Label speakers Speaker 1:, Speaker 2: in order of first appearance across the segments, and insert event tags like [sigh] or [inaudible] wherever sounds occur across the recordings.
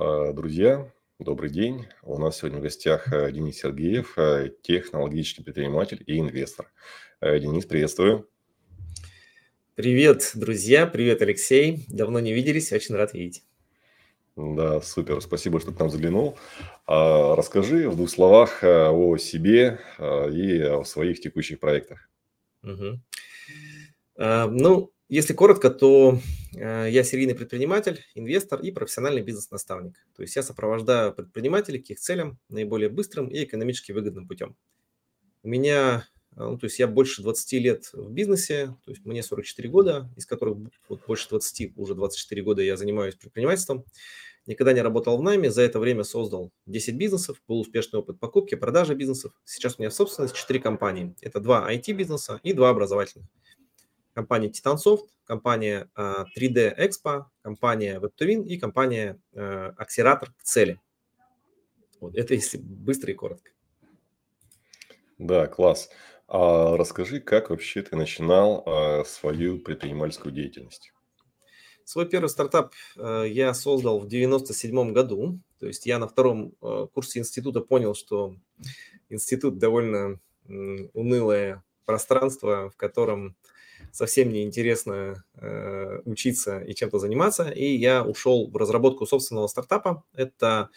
Speaker 1: А, Друзья, добрый день. У нас сегодня в гостях э, Денис Сергеев, э, технологический предприниматель и инвестор. Э, Денис, приветствую.
Speaker 2: Привет, друзья, привет, Алексей. Давно не виделись, очень рад видеть.
Speaker 1: Да, супер. Спасибо, что к нам заглянул. А, Расскажи в двух словах о себе и о своих текущих проектах.
Speaker 2: А, Ну, если коротко, то э, я серийный предприниматель, инвестор и профессиональный бизнес-наставник. То есть я сопровождаю предпринимателей к их целям наиболее быстрым и экономически выгодным путем. У меня, э, ну, то есть я больше 20 лет в бизнесе, то есть мне 44 года, из которых вот больше 20, уже 24 года я занимаюсь предпринимательством. Никогда не работал в найме, за это время создал 10 бизнесов, был успешный опыт покупки, продажи бизнесов. Сейчас у меня в собственности 4 компании. Это два IT-бизнеса и два образовательных. Компания Titansoft, компания а, 3D Expo, компания Web2Win и компания Акселератор к цели. Вот это если быстро и коротко.
Speaker 1: Да, класс. А расскажи, как вообще ты начинал а, свою предпринимательскую деятельность?
Speaker 2: Свой первый стартап э, я создал в 97 году. То есть я на втором э, курсе института понял, что институт довольно унылое пространство, в котором совсем не интересно э, учиться и чем-то заниматься. И я ушел в разработку собственного стартапа. Это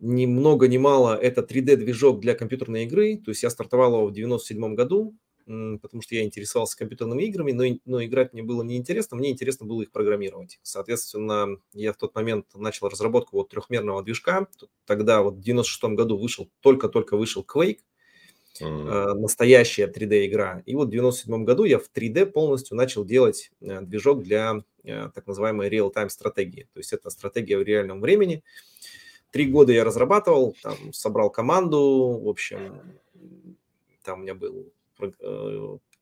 Speaker 2: ни много ни мало, это 3D-движок для компьютерной игры. То есть я стартовал его в 97 году, потому что я интересовался компьютерными играми, но, но играть мне было неинтересно, мне интересно было их программировать. Соответственно, я в тот момент начал разработку вот трехмерного движка. Тогда вот в 96 году вышел, только-только вышел Quake, Э, настоящая 3D-игра. И вот в 97 году я в 3D полностью начал делать э, движок для э, так называемой real-time стратегии. То есть это стратегия в реальном времени. Три года я разрабатывал, там, собрал команду, в общем, там у меня был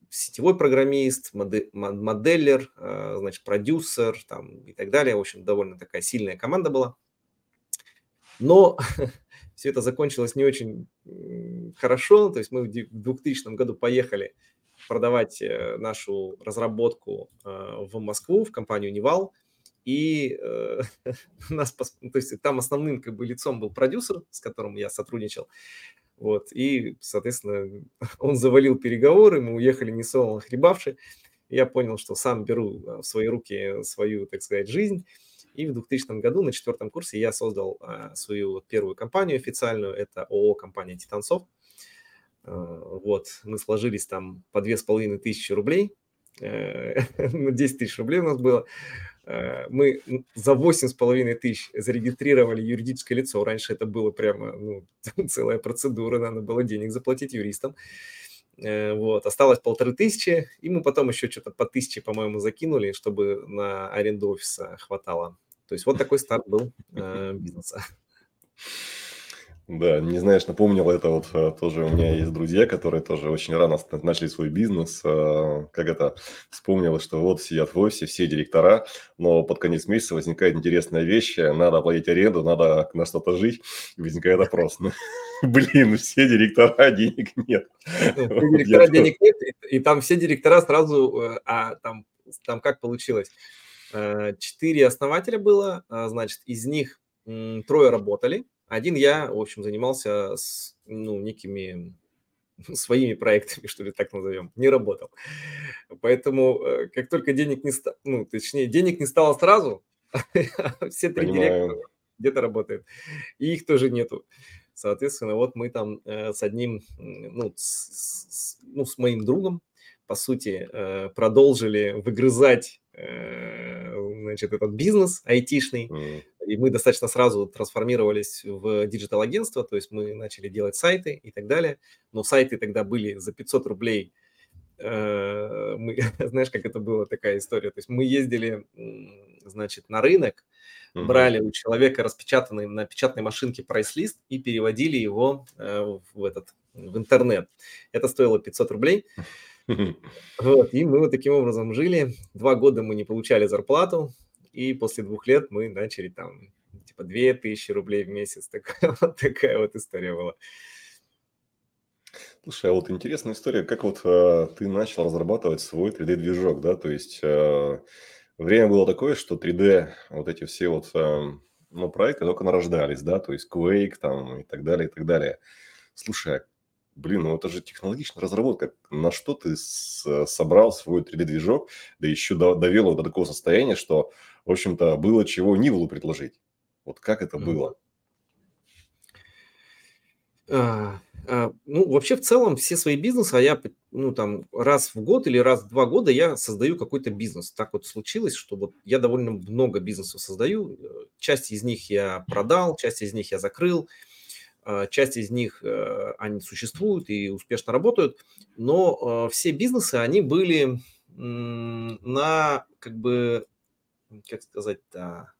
Speaker 2: сетевой программист, моде- мо- моделлер, значит, продюсер там, и так далее. В общем, довольно такая сильная команда была. Но [laughs] все это закончилось не очень хорошо. То есть мы в ди- в 2000 году поехали продавать э, нашу разработку э, в Москву, в компанию Невал. И э, [laughs] нас, то есть там основным как бы лицом был продюсер, с которым я сотрудничал. Вот, и, соответственно, [laughs] он завалил переговоры, мы уехали не солоно хлебавши. Я понял, что сам беру э, в свои руки свою, так сказать, жизнь. И в 2000 году на четвертом курсе я создал э, свою первую компанию официальную. Это ООО компания Титанцов. Вот, мы сложились там по две с половиной тысячи рублей. Э, [laughs] ну, 10 тысяч рублей у нас было. Э, Мы за восемь с половиной тысяч зарегистрировали юридическое лицо. Раньше это было прямо ну, [laughs] целая процедура, надо было денег заплатить юристам. Э, Вот, осталось полторы тысячи, и мы потом еще что-то по тысяче, по-моему, закинули, чтобы на аренду офиса хватало. То есть вот такой [laughs] старт был э, бизнеса.
Speaker 1: Да, не знаешь, напомнил это вот э, тоже у меня есть друзья, которые тоже очень рано начали свой бизнес. э, Как это вспомнилось, что вот сидят в офисе все директора, но под конец месяца возникает интересная вещь, э, надо оплатить аренду, надо на что-то жить, и возникает вопрос. Ну, [laughs] блин, все директора, денег нет.
Speaker 2: Ну, [laughs]
Speaker 1: я
Speaker 2: директора денег нет, и, там все директора сразу, а там, там как получилось? Э, Четыре основателя было, а, значит, из них трое работали, один я, в общем, занимался с, ну, некими [laughs] своими проектами, что ли, так назовем, не работал. Поэтому, э, как только денег не стало, ну, точнее, денег не стало сразу, [laughs] все три директора где-то работают, и их тоже нету. Соответственно, вот мы там э, с одним, ну с, ну, с моим другом, по сути, продолжили выгрызать, значит, этот бизнес айтишный,
Speaker 1: М,
Speaker 2: и мы достаточно сразу трансформировались в digital-агентство, то есть мы начали делать сайты и так далее, но сайты тогда были за 500 рублей. Э, Мы, [laughs] знаешь, как это была такая история? То есть мы ездили, значит, на рынок, брали у человека распечатанный на печатной машинке прайс-лист и переводили его э, в этот в интернет. Это стоило 500 рублей. [laughs] Вот, и мы вот таким образом жили. Два года мы не получали зарплату, и после двух лет мы начали там типа 2000 рублей в месяц. [laughs] Такая вот, такая вот история была.
Speaker 1: Слушай, а вот интересная история, как вот э, ты начал разрабатывать свой 3D-движок, да, то есть э, время было такое, что 3D, вот эти все вот э, ну, проекты только нарождались, да, то есть Quake там и так далее, и так далее. Слушай, а, блин, ну это же технологичная разработка. На что ты с, собрал свой 3D-движок, да еще довел его до такого состояния, что, в общем-то, было чего Нивлу предложить? Вот как это было?
Speaker 2: А, а, ну, вообще, в целом, все свои бизнесы, а я, ну, там, раз в год или раз в два года я создаю какой-то бизнес. Так вот случилось, что вот я довольно много бизнесов создаю. Часть из них я продал, часть из них я закрыл, а, часть из них э, они существуют и успешно работают, но все бизнесы, они были на, как бы, как сказать-то,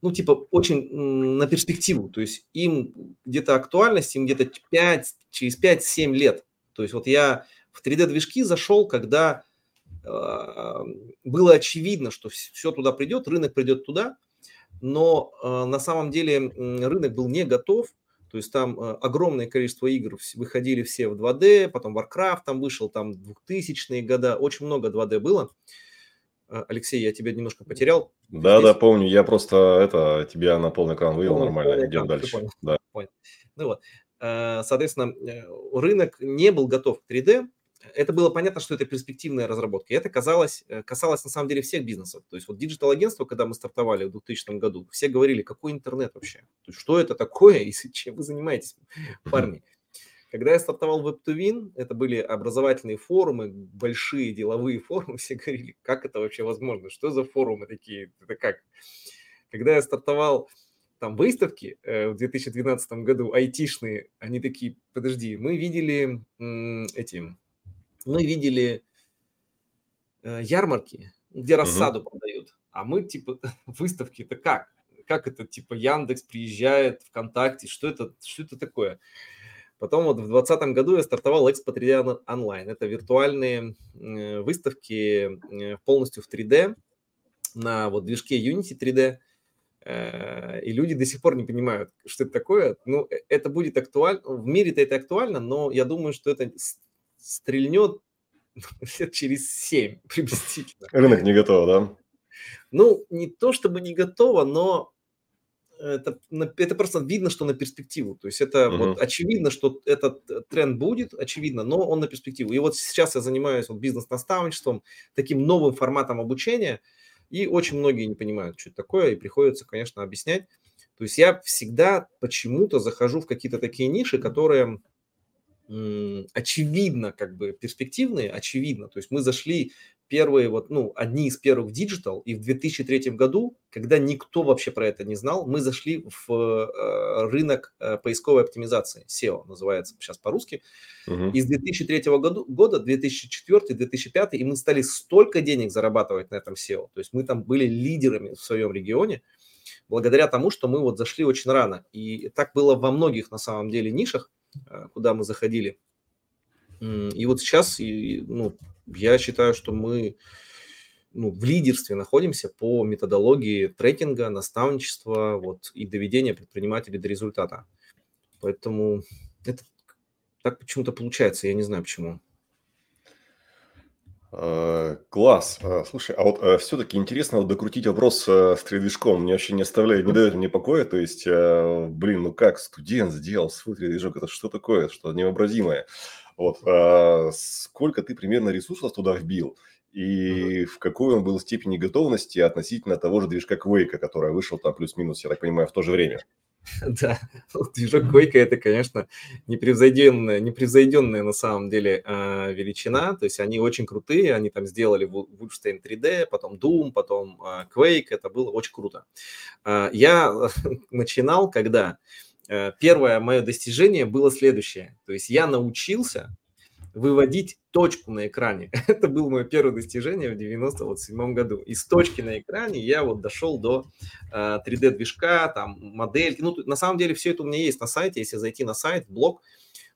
Speaker 2: ну, типа, очень на перспективу. То есть им где-то актуальность, им где-то 5, через 5-7 лет. То есть вот я в 3D-движки зашел, когда э, было очевидно, что все туда придет, рынок придет туда, но э, на самом деле рынок был не готов, то есть там э, огромное количество игр выходили все в 2D, потом Warcraft там вышел, там 2000-е годы, очень много 2D было. А, Алексей, я тебя немножко потерял.
Speaker 1: Да, Здесь... да, помню. Я просто это тебя на полный экран вывел полный, нормально. Идем дальше.
Speaker 2: Понял. Да. Понял. Ну вот. А, соответственно, э, рынок не был готов к 3D. Это было понятно, что это перспективная разработка. И это казалось, э, касалось на самом деле всех бизнесов. То есть вот digital-агентство, когда мы стартовали в 2000 году, все говорили, какой интернет вообще? То есть что это такое [laughs] и чем вы занимаетесь, парни? Когда я стартовал Web2Win, это были образовательные форумы, большие деловые форумы, [laughs] все говорили, как это вообще возможно, что за форумы такие, это как? Когда я стартовал там выставки э, в 2012 году, айтишные, они такие, подожди, мы видели м, эти, мы видели э, ярмарки, где рассаду uh-huh. продают, а мы типа [laughs] выставки, это как? Как это типа Яндекс приезжает, ВКонтакте, что это, что это такое? Потом вот в 2020 году я стартовал Expo 3D онлайн. Это виртуальные выставки э, полностью в 3D на вот движке Unity 3D. Э, и люди до сих пор не понимают, что это такое. Ну, э, это будет актуально. В мире-то это актуально, но я думаю, что это стрельнет [laughs] лет через 7 [laughs] приблизительно.
Speaker 1: Рынок не готов, да?
Speaker 2: Ну, не то чтобы не готово, но это, это просто видно, что на перспективу. То есть это uh-huh. вот очевидно, что этот тренд будет, очевидно, но он на перспективу. И вот сейчас я занимаюсь вот бизнес-наставничеством, таким новым форматом обучения, и очень многие не понимают, что это такое, и приходится, конечно, объяснять. То есть я всегда почему-то захожу в какие-то такие ниши, которые очевидно как бы перспективные, очевидно. То есть мы зашли первые, вот, ну, одни из первых в digital, и в 2003 году, когда никто вообще про это не знал, мы зашли в э, рынок э, поисковой оптимизации, SEO называется сейчас по-русски. Угу. Из 2003 году, года, 2004, 2005, и мы стали столько денег зарабатывать на этом SEO. То есть мы там были лидерами в своем регионе, благодаря тому, что мы вот зашли очень рано. И так было во многих, на самом деле, нишах, куда мы заходили. И вот сейчас, ну, я считаю, что мы ну, в лидерстве находимся по методологии трекинга, наставничества вот, и доведения предпринимателей до результата. Поэтому это так почему-то получается, я не знаю почему.
Speaker 1: А, класс. А, слушай, а вот а, все-таки интересно вот докрутить вопрос с 3D-движком. Мне вообще не оставляет, не дает мне покоя. То есть, блин, ну как студент сделал свой 3D-движок? Это что такое? Что невообразимое? Вот, сколько ты примерно ресурсов туда вбил? И в какой он был степени готовности относительно того же движка Quake, который вышел там плюс-минус, я так понимаю, в то же время? [laughs]
Speaker 2: Да, движок Quake это, конечно, непревзойденная, непревзойденная на самом деле а, величина. То есть они очень крутые, они там сделали Wolfenstein 3D, потом Doom, потом а, Quake, это было очень круто. Я [laughs] начинал, когда первое мое достижение было следующее. То есть я научился выводить точку на экране. [laughs] Это было мое первое достижение в 97 году. И с точки на экране я вот дошел до э, 3D-движка, там, модельки. Ну, на самом деле все это у меня есть на сайте. Если зайти на сайт, блог,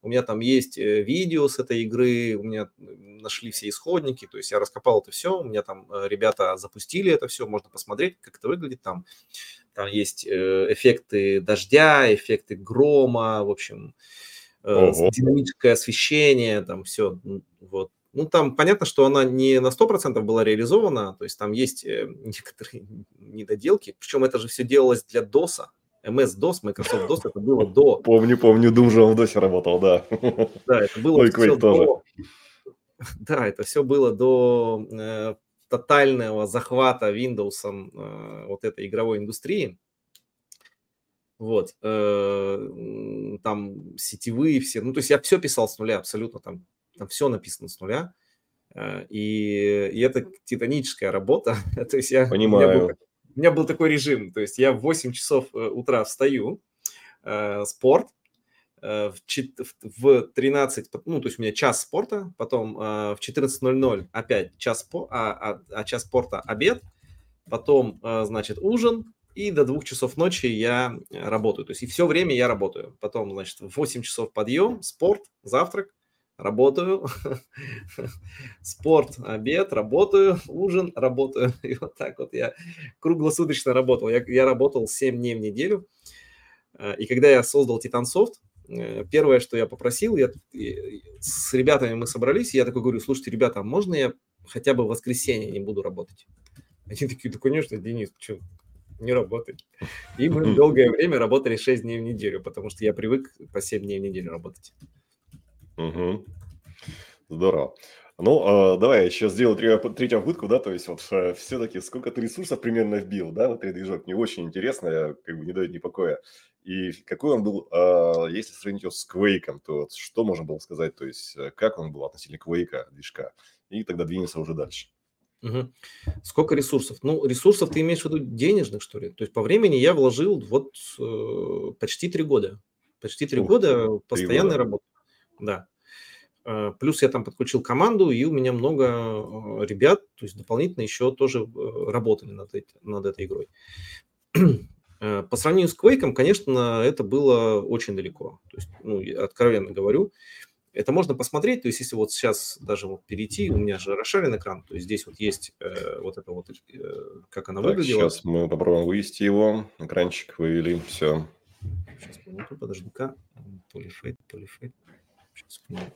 Speaker 2: у меня там есть э, видео с этой игры, у меня нашли все исходники, то есть я раскопал это все, у меня там э, ребята запустили это все, можно посмотреть, как это выглядит там. Там есть э, эффекты дождя, эффекты грома, в общем, Ого. динамическое освещение, там все, вот. Ну, там понятно, что она не на 100% была реализована, то есть там есть некоторые [laughs] недоделки, причем это же все делалось для DOS, MS-DOS, Microsoft DOS, это было до...
Speaker 1: Помню, помню, Doom же в DOS работал, да.
Speaker 2: Да, это было Ой, все тоже. до... [laughs] Да, это все было до э, тотального захвата Windows э, вот этой игровой индустрии. Вот, э, там сетевые все, ну, то есть я все писал с нуля абсолютно, там, там все написано с нуля. Э, и, и это титаническая работа. [laughs] то есть я,
Speaker 1: Понимаю.
Speaker 2: У меня, был, у меня был такой режим, то есть я в 8 часов э, утра встаю, э, спорт, э, в, в 13, ну, то есть у меня час спорта, потом э, в 14.00 опять час, а, а, а час спорта обед, потом, э, значит, ужин, и до двух часов ночи я работаю. То есть и все время я работаю. Потом, значит, в 8 часов подъем, спорт, завтрак, работаю, [laughs] спорт, обед, работаю, ужин, работаю. [laughs] И вот так вот я круглосуточно работал. Я, я работал 7 дней в неделю. Э, и когда я создал Titansoft, э, первое, что я попросил, я, с ребятами мы собрались, и я такой говорю, слушайте, ребята, а можно я хотя бы в воскресенье не буду работать? Они такие, да, конечно, Денис, что, не работай. И мы долгое время работали 6 дней в неделю, потому что я привык по 7 дней в неделю работать.
Speaker 1: Угу. Здорово. Ну, э, давай еще сделаю третью, третью попытку, да, то есть вот э, все-таки сколько ты ресурсов примерно вбил, да, вот этот движок, мне очень интересно, я, как бы не дает ни покоя. И какой он был, э, если сравнить его с Quake, то вот что можно было сказать, то есть э, как он был относительно Quake движка, и тогда двинемся уже дальше.
Speaker 2: Угу. Сколько ресурсов? Ну, ресурсов ты имеешь в виду денежных, что ли? То есть по времени я вложил вот э, почти три года. Почти три года постоянной работы. Да. Э, плюс я там подключил команду, и у меня много э, ребят, то есть дополнительно еще тоже э, работали над, эти, над этой игрой. [clears throat] По сравнению с Quake, конечно, это было очень далеко. То есть, ну, откровенно говорю, это можно посмотреть, то есть если вот сейчас даже вот перейти, у меня же расширен экран, то есть здесь вот есть э, вот это вот, э, как она так, выглядела.
Speaker 1: сейчас мы попробуем вывести его, экранчик вывели, все.
Speaker 2: Сейчас, минуту, подожди-ка, полифейт, полифейт. Сейчас, минуту.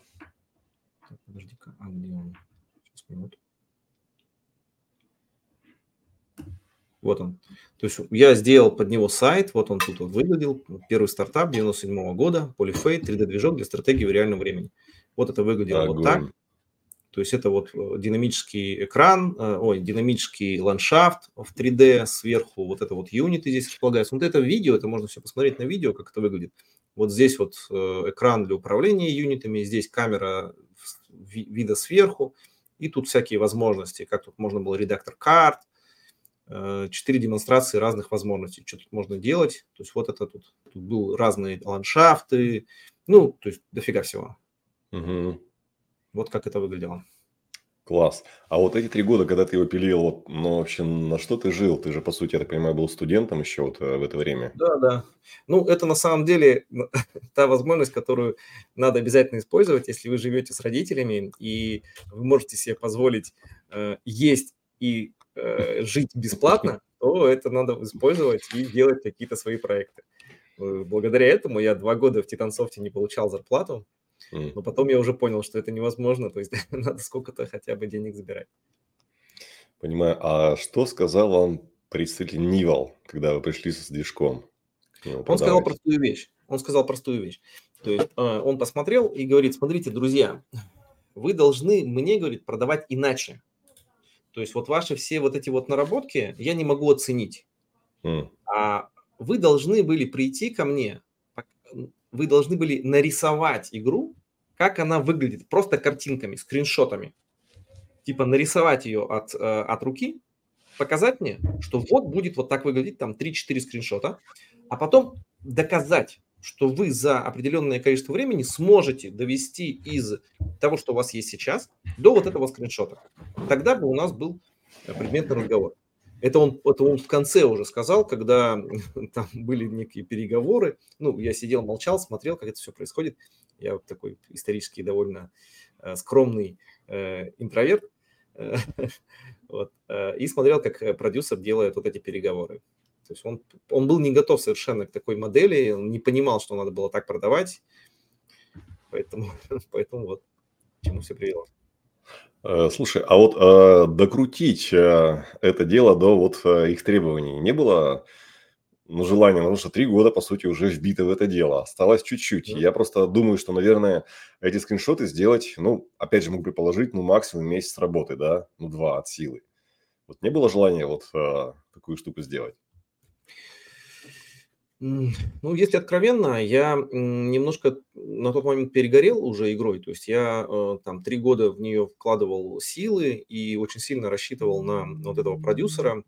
Speaker 2: Так, подожди-ка, а где он? Сейчас, минуту. Вот он. То есть я сделал под него сайт, вот он тут вот выглядел. Первый стартап 97 -го года, Polyfade, 3D-движок для стратегии в реальном времени. Вот это выглядело Огонь. вот так. То есть это вот э, динамический экран, э, ой, динамический ландшафт в 3D сверху, вот это вот юниты здесь располагаются. Вот это видео, это можно все посмотреть на видео, как это выглядит. Вот здесь вот э, экран для управления юнитами, здесь камера вида сверху, и тут всякие возможности, как тут можно было редактор карт, четыре демонстрации разных возможностей, что тут можно делать. То есть вот это тут, тут был разные ландшафты, ну, то есть дофига всего. Угу. Вот как это выглядело.
Speaker 1: Класс. А вот эти три года, когда ты его пилил, вот, ну, вообще, на что ты жил? Ты же, по сути, я так понимаю, был студентом еще вот э, в это время.
Speaker 2: Да, да. Ну, это на самом деле [laughs] та возможность, которую надо обязательно использовать, если вы живете с родителями, и вы можете себе позволить э, есть и э, жить бесплатно, то это надо использовать и делать какие-то свои проекты. Э, благодаря этому я два года в Титансофте не получал зарплату, но потом я уже понял, что это невозможно, то есть [laughs] надо сколько-то хотя бы денег забирать.
Speaker 1: Понимаю. А что сказал вам представитель Нивал, когда вы пришли с движком?
Speaker 2: Он сказал простую вещь. Он сказал простую вещь. То есть э, он посмотрел и говорит, смотрите, друзья, вы должны мне, говорит, продавать иначе. То есть вот ваши все вот эти вот наработки я не могу оценить. Mm. А вы должны были прийти ко мне, вы должны были нарисовать игру, как она выглядит, просто картинками, скриншотами. Типа нарисовать ее от, э, от руки, показать мне, что вот будет вот так выглядеть, там 3-4 скриншота, а потом доказать, что вы за определенное количество времени сможете довести из того, что у вас есть сейчас, до вот этого скриншота. Тогда бы у нас был предметный разговор. Это он, это он в конце уже сказал, когда [laughs] там были некие переговоры. Ну, я сидел, молчал, смотрел, как это все происходит. Я вот такой исторически довольно э, скромный э, интроверт. [laughs] вот, э, и смотрел, как продюсер делает вот эти переговоры. То есть он, он был не готов совершенно к такой модели, он не понимал, что надо было так продавать. Поэтому, [laughs] поэтому вот к чему все привело.
Speaker 1: Э, слушай, а вот э, докрутить э, это дело до вот их требований не было ну, желание, потому что три года, по сути, уже вбито в это дело. Осталось чуть-чуть. Mm-hmm. Я просто думаю, что, наверное, эти скриншоты сделать, ну, опять же, мог предположить, ну, максимум месяц работы, да, ну, два от силы. Вот не было желания вот а, такую штуку сделать?
Speaker 2: Ну, если откровенно, я немножко на тот момент перегорел уже игрой. То есть я э, там три года в нее вкладывал силы и очень сильно рассчитывал на вот этого продюсера.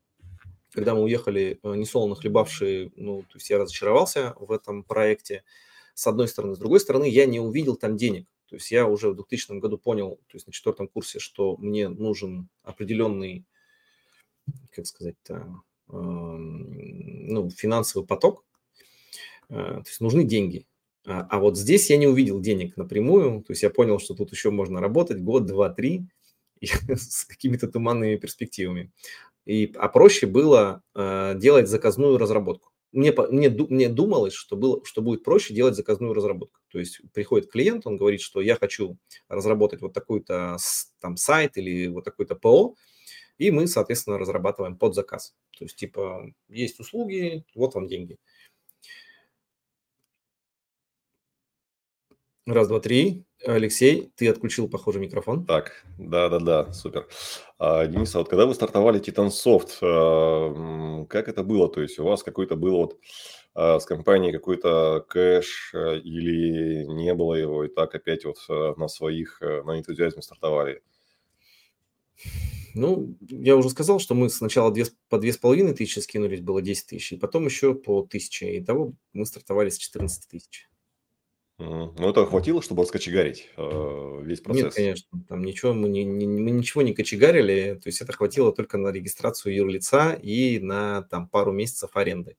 Speaker 2: Когда мы уехали, э, несолоно хлебавшие, ну, то есть я разочаровался в этом проекте, с одной стороны. С другой стороны, я не увидел там денег. То есть я уже в 2000 году понял, то есть на четвертом курсе, что мне нужен определенный, как сказать-то, ну, финансовый поток, то есть нужны деньги. А, а вот здесь я не увидел денег напрямую, то есть я понял, что тут еще можно работать год, два, три [laughs] с какими-то туманными перспективами. И, а проще было э, делать заказную разработку. Мне, мне, мне думалось, что, было, что будет проще делать заказную разработку. То есть приходит клиент, он говорит, что я хочу разработать вот такой-то там сайт или вот такой-то ПО, и мы, соответственно, разрабатываем под заказ. То есть, типа, есть услуги, вот вам деньги. Раз, два, три. Алексей, ты отключил, похоже, микрофон.
Speaker 1: Так, да-да-да, супер. А, Денис, а вот когда вы стартовали Titansoft, а, как это было? То есть у вас какой-то был вот а, с компанией какой-то кэш а, или не было его, и так опять вот а, на своих, а, на энтузиазме стартовали?
Speaker 2: Ну, я уже сказал, что мы сначала две, по две с половиной тысячи скинулись, было 10 тысяч, и потом еще по тысяче. Итого мы стартовали с 14 тысяч.
Speaker 1: Ну, это хватило, чтобы раскочегарить э, весь процесс?
Speaker 2: Нет, конечно, там ничего, мы, не, не, мы ничего не кочегарили, то есть это хватило только на регистрацию юрлица и на там пару месяцев аренды.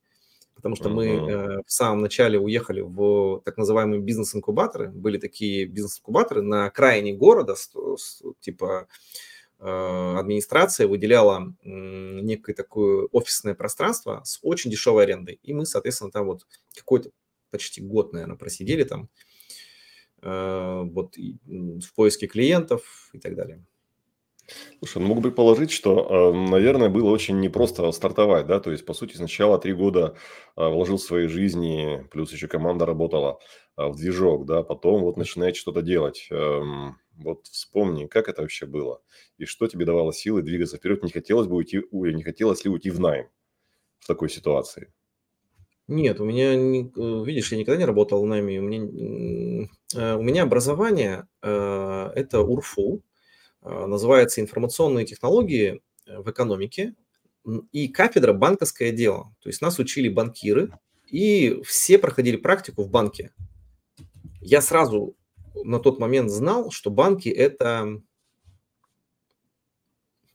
Speaker 2: Потому что мы э, в самом начале уехали в так называемые бизнес-инкубаторы. Были такие бизнес-инкубаторы на окраине города, с, с, типа э, администрация выделяла э, некое такое офисное пространство с очень дешевой арендой. И мы, соответственно, там вот какой-то почти год, наверное, просидели там э, вот в поиске клиентов и так далее.
Speaker 1: Слушай, ну, могу предположить, что, э, наверное, было очень непросто стартовать, да, то есть, по сути, сначала три года э, вложил своей жизни, плюс еще команда работала в движок, да, потом вот начинает что-то делать. Эм, вот вспомни, как это вообще было, и что тебе давало силы двигаться вперед, не хотелось бы уйти, не хотелось ли уйти в найм в такой ситуации?
Speaker 2: Нет, у меня, э, видишь, я никогда не работал в найме. У меня, э, у меня образование э, это УРФУ, называется информационные технологии в экономике и кафедра банковское дело. То есть нас учили банкиры, и все проходили практику в банке. Я сразу на тот момент знал, что банки это,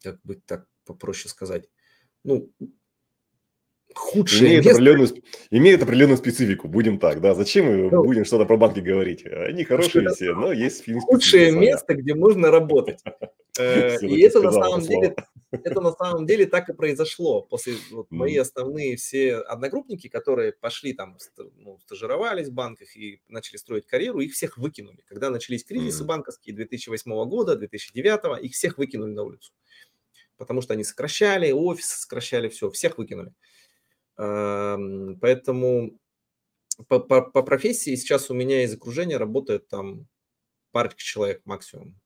Speaker 2: как бы так попроще сказать, ну,
Speaker 1: худшее имеет место. Определенную, имеет определенную специфику, будем так, да. Зачем мы ну, будем что-то про банки говорить? Они хорошие все, но есть
Speaker 2: фильм. Худшее место, где можно работать. [laughs] Э, и это на самом деле, это на самом деле так и произошло. После мои основные все одногруппники, которые пошли там, ну, стажировались в банках и начали строить карьеру, их всех выкинули. Когда начались кризисы банковские 2008 года, 2009, их всех выкинули на улицу. Потому что они сокращали, офисы сокращали, все, всех выкинули. Поэтому по, по, по профессии сейчас у меня из окружения работает там парочка человек максимум,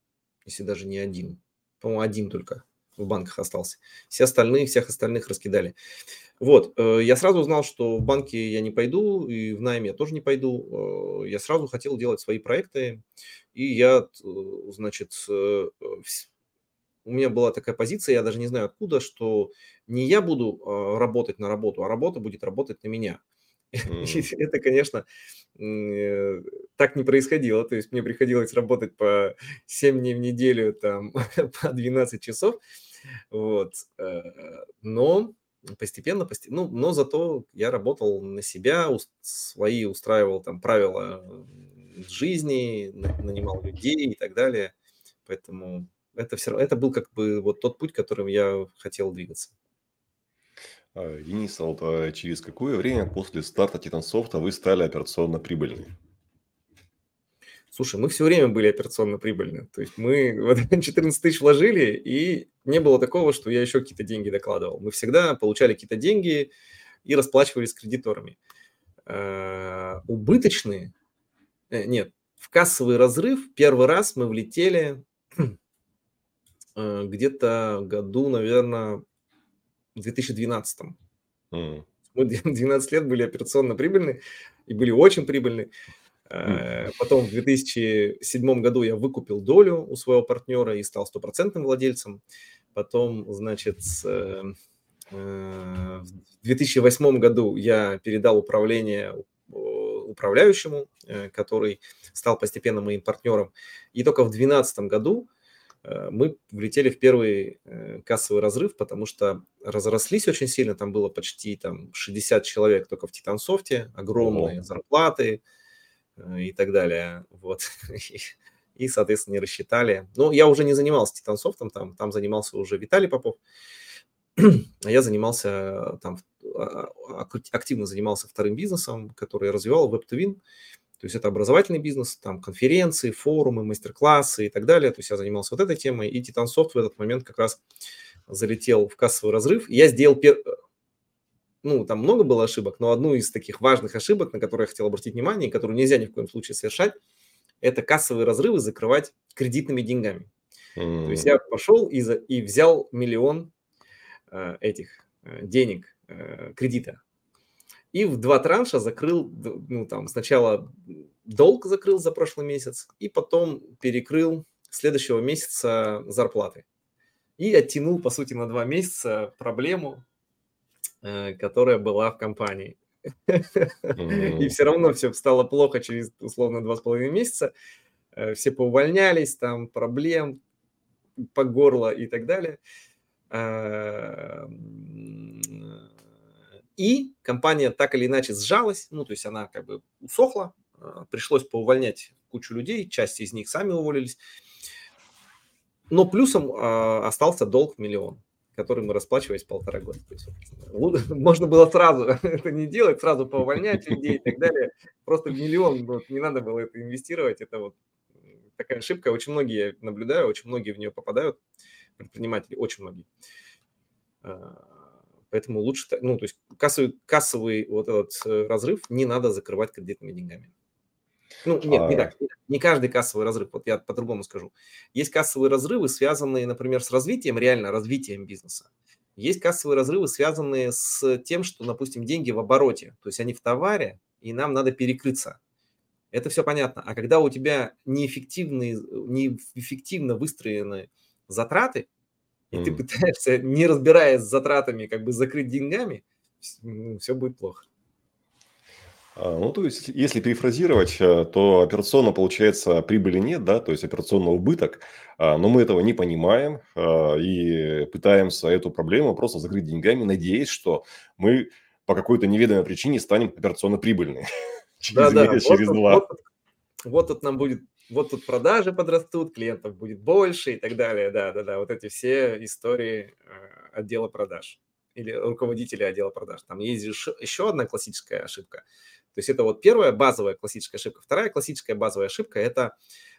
Speaker 2: если даже не один. По-моему, один только в банках остался. Все остальные, всех остальных раскидали. Вот, э, я сразу знал, что в банки я не пойду, и в найме я тоже не пойду. Э, я сразу хотел делать свои проекты, и я, э, значит, у меня была такая позиция, я даже не знаю откуда, что не я буду э, работать на работу, а работа будет работать на меня. [laughs] Mm. Это, конечно, э, так не происходило. То есть мне приходилось работать по 7 дней в неделю, там, [laughs] по 12 часов. Вот. Э, но постепенно, постепенно, ну, но зато я работал на себя, свои устраивал там правила жизни, нанимал людей и так далее. Поэтому это все это был как бы вот тот путь, которым я хотел двигаться.
Speaker 1: А, Денис, а вот а через какое время после старта Титансофта вы стали операционно прибыльны?
Speaker 2: Слушай, мы все время были операционно прибыльны. То есть мы вот 14 тысяч вложили, и не было такого, что я еще какие-то деньги докладывал. Мы всегда получали какие-то деньги, и расплачивались с кредиторами. Э, убыточные, э, нет, в кассовый разрыв первый раз мы влетели где-то году, наверное, в 2012. Mm. Мы 12 [laughs] лет были операционно прибыльны и были очень прибыльны. Mm. Потом в 2007 году я выкупил долю у своего партнера и стал стопроцентным владельцем. Потом, значит, Э, в 2008 году я передал управление управляющему, э, который стал постепенно моим партнером. И только в 2012 году э, мы влетели в первый кассовый разрыв, потому что разрослись очень сильно. Там было почти там, 60 человек только в Титансофте, огромные Ого. зарплаты и так далее. Вот. [laughs] И, соответственно, не рассчитали. Но я уже не занимался Титансофтом, там, там занимался уже Виталий Попов. [clears throat] А я занимался там, а, а, активно занимался вторым бизнесом, который развивал WebToWin. То есть это образовательный бизнес, там конференции, форумы, мастер-классы и так далее. То есть я занимался вот этой темой. И Титансофт в этот момент как раз залетел в кассовый разрыв. я сделал пер... ну, там много было ошибок, но одну из таких важных ошибок, на которую я хотел обратить внимание, и которую нельзя ни в коем случае совершать, это кассовые разрывы закрывать кредитными деньгами. Mm. То есть я пошел и, за, и взял миллион Э, этих э, денег, э, кредита. И в два транша закрыл, ну там сначала долг закрыл за прошлый месяц, и потом перекрыл следующего месяца зарплаты. И оттянул, по сути, на два месяца проблему, которая была в компании. И все равно все стало плохо через, условно, два с половиной месяца. Все поувольнялись, там проблем по горло и так далее. И компания так или иначе сжалась, ну, то есть она как бы усохла, э, пришлось поувольнять кучу людей, часть из них сами уволились. Но плюсом э, остался долг в миллион, который мы расплачивались полтора года. [laughs] Можно было сразу [laughs] это не делать, сразу поувольнять людей и так далее. Просто миллион вот, не надо было это инвестировать. Это вот такая ошибка. Очень многие наблюдаю, очень многие в нее попадают предприниматели, очень многие. Поэтому лучше, ну, то есть кассовый, кассовый вот этот э, разрыв не надо закрывать кредитными деньгами. Ну, нет, а... не так. Не каждый кассовый разрыв, вот я по-другому скажу. Есть кассовые разрывы, связанные, например, с развитием, реально развитием бизнеса. Есть кассовые разрывы, связанные с тем, что, допустим, деньги в обороте, то есть они в товаре, и нам надо перекрыться. Это все понятно. А когда у тебя неэффективные, неэффективно выстроены затраты, и mm. ты пытаешься, не разбираясь с затратами, как бы закрыть деньгами, ну, все будет плохо.
Speaker 1: А, ну, то есть, если перефразировать, э, то операционно, получается, прибыли нет, да, то есть операционно убыток, а, но мы этого не понимаем а, и пытаемся эту проблему просто закрыть деньгами, надеясь, что мы по какой-то неведомой причине станем операционно прибыльны. [laughs]
Speaker 2: Через да, месяц, через два. Вот, вот нам будет вот тут продажи подрастут, клиентов будет больше и так далее. Да, да, да, вот эти все истории э, отдела продаж или руководителя отдела продаж. Там есть еще одна классическая ошибка. То есть это вот первая базовая классическая ошибка. Вторая классическая базовая ошибка – это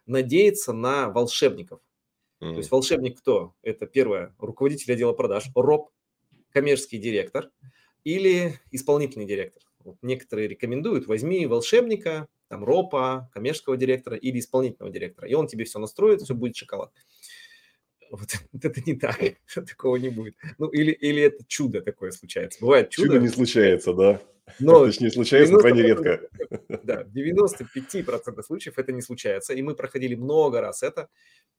Speaker 2: надеяться на волшебников. Mm. То есть волшебник кто? Это первое – руководитель отдела продаж, РОП, коммерческий директор или исполнительный директор. Вот некоторые рекомендуют, возьми волшебника, там ропа, коммерческого директора или исполнительного директора, и он тебе все настроит, все будет шоколад. [laughs] Вот, это не так, [laughs] такого не будет. Ну, или, или это чудо такое случается. Бывает чудо.
Speaker 1: Чудо не случается, да. Но Точнее, случается крайне редко.
Speaker 2: Да, в 95% случаев это не случается, и мы проходили много раз это.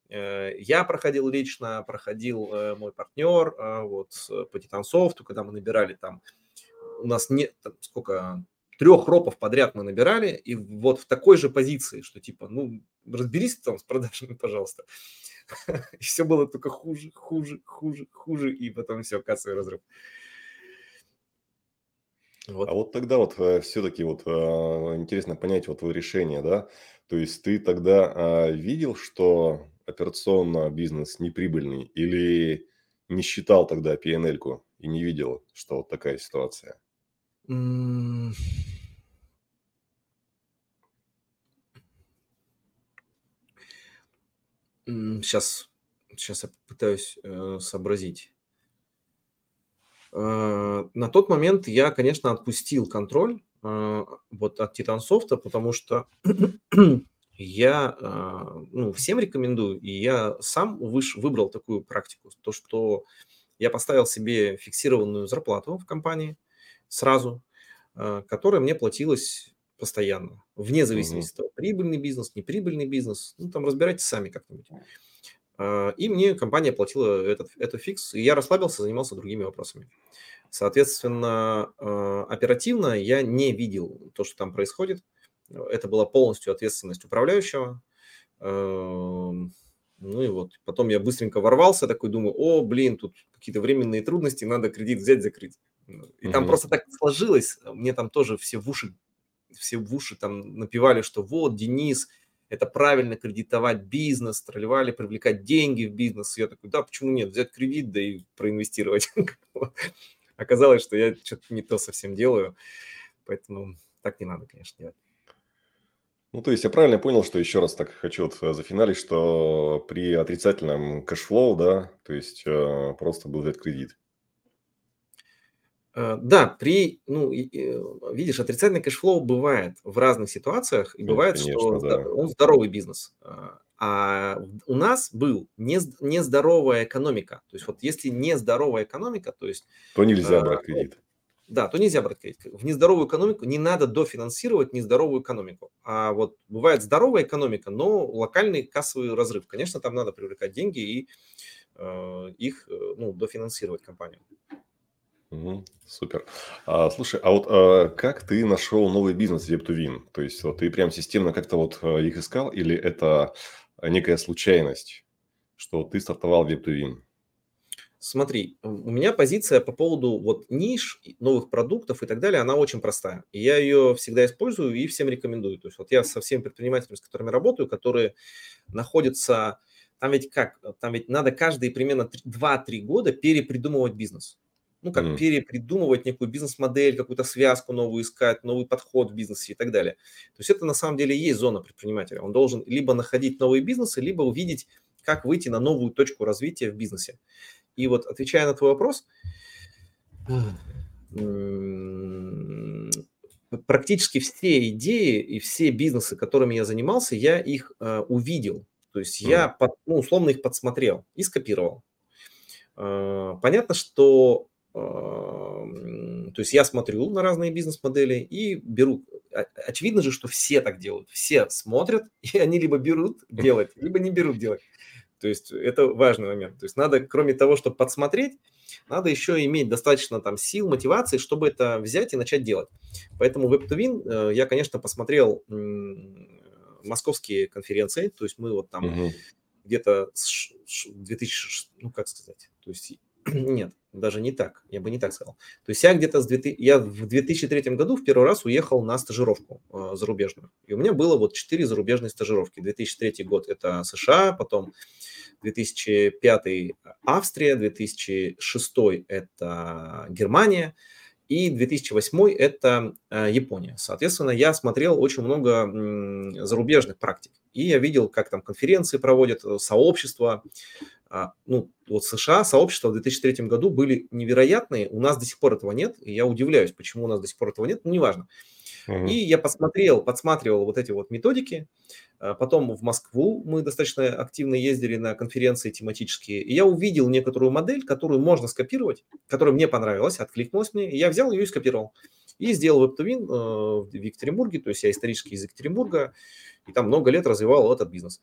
Speaker 2: Э, я проходил лично, проходил э, мой партнер э, вот по Титансофту, когда мы набирали там, у нас нет, там, сколько, трех ропов подряд мы набирали, и вот в такой же позиции, что типа, ну, разберись там с продажами, [laughs] пожалуйста. [laughs] И все было только хуже, хуже, хуже, хуже, и потом все, кассовый разрыв.
Speaker 1: Вот. А вот тогда вот э, все-таки вот э, интересно понять вот твое решение, да? То есть ты тогда э, видел, что операционно бизнес неприбыльный или не считал тогда PNL-ку и не видел, что вот такая ситуация?
Speaker 2: Сейчас, сейчас я пытаюсь э, сообразить. Э, на тот момент я, конечно, отпустил контроль э, вот от Титансофта, потому что [clears throat] я э, ну, всем рекомендую, и я сам выш, выбрал такую практику, то, что я поставил себе фиксированную зарплату в компании сразу, которая мне платилась постоянно, вне зависимости от того, прибыльный бизнес, неприбыльный бизнес, ну, там разбирайтесь сами как-нибудь. А, и мне компания платила этот, этот фикс, и я расслабился, занимался другими вопросами. Соответственно, а, оперативно я не видел то, что там происходит. Это была полностью ответственность управляющего. Ну и вот, потом я быстренько ворвался, такой думаю, о, блин, тут какие-то временные трудности, надо кредит взять, закрыть. И там просто так сложилось, мне там тоже все в уши, все в уши там напевали, что вот, Денис, это правильно кредитовать бизнес, трали-вали, привлекать деньги в бизнес. Я такой, да, почему нет, взять кредит, да и проинвестировать. [laughs] Оказалось, что я что-то не то совсем делаю, поэтому так не надо, конечно, делать.
Speaker 1: Ну, то есть я правильно понял, что еще раз так хочу вот э, зафиналить, что при отрицательном cash flow, да, то есть э, просто был взять кредит.
Speaker 2: Э, да, при, ну, видишь, отрицательный cash flow бывает в разных ситуациях, и бывает, Конечно, что да. он здоровый бизнес. А, а у нас был нездоровая экономика. То есть вот если нездоровая экономика, то есть...
Speaker 1: То нельзя брать кредит.
Speaker 2: Да, то нельзя брать кредит. В нездоровую экономику не надо дофинансировать нездоровую экономику. А вот бывает здоровая экономика, но локальный кассовый разрыв. Конечно, там надо привлекать деньги и э, их э, ну, дофинансировать компанию.
Speaker 1: Угу, супер. А, слушай, а вот а, как ты нашел новый бизнес Web2Win? То есть вот, ты прям системно как-то вот а, их искал или это некая случайность, что ты стартовал Web2Win?
Speaker 2: Смотри, у меня позиция по поводу вот ниш, новых продуктов и так далее, она очень простая. И я ее всегда использую и всем рекомендую. То есть вот я со всеми предпринимателями, с которыми работаю, которые находятся... Там ведь как? Там ведь надо каждые примерно 2-3 года перепридумывать бизнес ну, как mm. перепридумывать некую бизнес-модель, какую-то связку новую искать, новый подход в бизнесе и так далее. То есть это на самом деле и есть зона предпринимателя. Он должен либо находить новые бизнесы, либо увидеть, как выйти на новую точку развития в бизнесе. И вот отвечая на твой вопрос, практически все идеи и все бизнесы, которыми я занимался, я их э, увидел. То есть mm. я, под, ну, условно, их подсмотрел и скопировал. Э, понятно, что то есть я смотрю на разные бизнес-модели и беру. Очевидно же, что все так делают. Все смотрят, [laughs] и они либо берут делать, либо не берут делать. То есть это важный момент. То есть надо, кроме того, чтобы подсмотреть, надо еще иметь достаточно там сил, мотивации, чтобы это взять и начать делать. Поэтому Web2Win э, я, конечно, посмотрел московские конференции, то есть мы вот там угу. где-то 2000, ну как сказать, то есть [clears throat] нет, даже не так, я бы не так сказал. То есть я где-то с 2000, я в 2003 году в первый раз уехал на стажировку э, зарубежную. И у меня было вот 4 зарубежные стажировки. 2003 год это США, потом 2005 Австрия, 2006 это Германия, и 2008 это э, Япония. Соответственно, я смотрел очень много зарубежных практик. И я видел, как там конференции проводят, э, сообщества. А, ну, вот США, сообщества в 2003 году были невероятные. У нас до сих пор этого нет. И я удивляюсь, почему у нас до сих пор этого нет. Ну, неважно. Uh-huh. И я посмотрел, подсматривал вот эти вот методики. А потом в Москву мы достаточно активно ездили на конференции тематические. И я увидел некоторую модель, которую можно скопировать, которая мне понравилась, откликнулась мне. И я взял ее и скопировал. И сделал WebToWin э, в Екатеринбурге. То есть я исторически из Екатеринбурга. И там много лет развивал этот бизнес.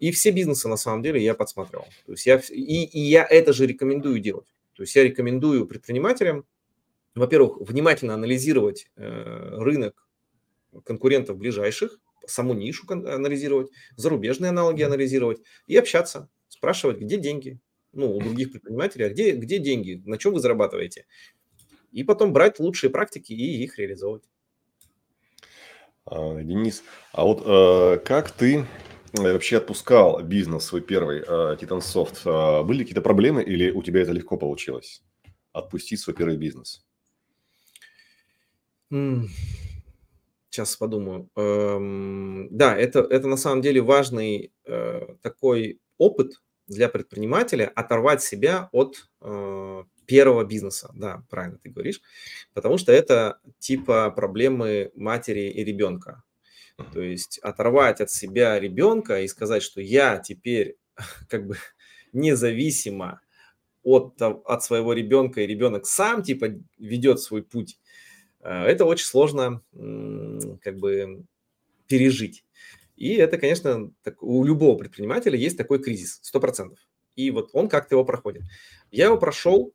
Speaker 2: И все бизнесы, на самом деле, я подсматривал. То есть я, и, и я это же рекомендую делать. То есть я рекомендую предпринимателям, во-первых, внимательно анализировать э, рынок конкурентов ближайших, саму нишу анализировать, зарубежные аналоги анализировать и общаться, спрашивать, где деньги, ну, у других предпринимателей, а где, где деньги, на чем вы зарабатываете. И потом брать лучшие практики и их реализовывать.
Speaker 1: А, Денис, а вот э, как ты э, вообще отпускал бизнес свой первый, э, Титансофт? Э, были какие-то проблемы или у тебя это легко получилось? Отпустить свой первый бизнес?
Speaker 2: Сейчас подумаю. Эм, да, это, это на самом деле важный э, такой опыт для предпринимателя оторвать себя от первого бизнеса, да, правильно ты говоришь, потому что это типа проблемы матери и ребенка. То есть оторвать от себя ребенка и сказать, что я теперь [laughs] как бы независимо от, от своего ребенка, и ребенок сам типа ведет свой путь, э, это очень сложно как бы пережить. И это, конечно, так, у любого предпринимателя есть такой кризис, 100%. И вот он как-то его проходит. Я его прошел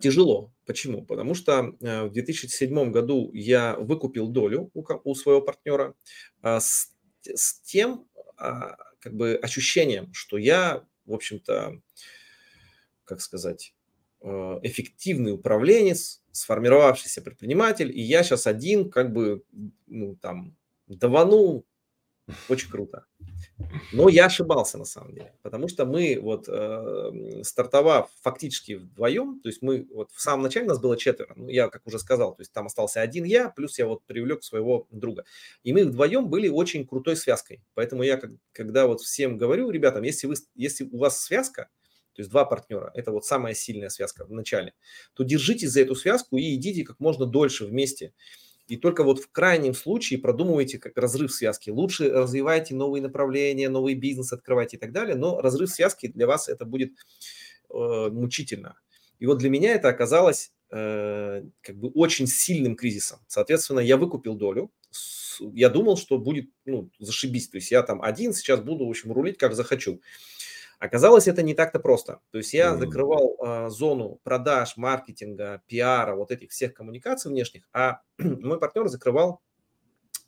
Speaker 2: тяжело. Почему? Потому что э, в 2007 году я выкупил долю у, своего партнера э, с, с тем э, как бы ощущением, что я, в общем-то, как сказать, э, эффективный управленец, сформировавшийся предприниматель, и я сейчас один как бы ну, там давану очень круто. Но я ошибался на самом деле, потому что мы вот э, стартовав фактически вдвоем, то есть мы вот в самом начале нас было четверо, ну я как уже сказал, то есть там остался один я, плюс я вот привлек своего друга, и мы вдвоем были очень крутой связкой, поэтому я когда вот всем говорю, ребятам, если вы, если у вас связка, то есть два партнера, это вот самая сильная связка в начале, то держитесь за эту связку и идите как можно дольше вместе. И только вот в крайнем случае продумывайте как разрыв связки. Лучше развивайте новые направления, новый бизнес открывайте и так далее, но разрыв связки для вас это будет э, мучительно. И вот для меня это оказалось э, как бы очень сильным кризисом. Соответственно, я выкупил долю. Я думал, что будет ну, зашибись. То есть я там один сейчас буду, в общем, рулить как захочу. Оказалось, это не так-то просто. То есть я mm-hmm. закрывал э, зону продаж, маркетинга, пиара, вот этих всех коммуникаций внешних, а [clears throat] мой партнер закрывал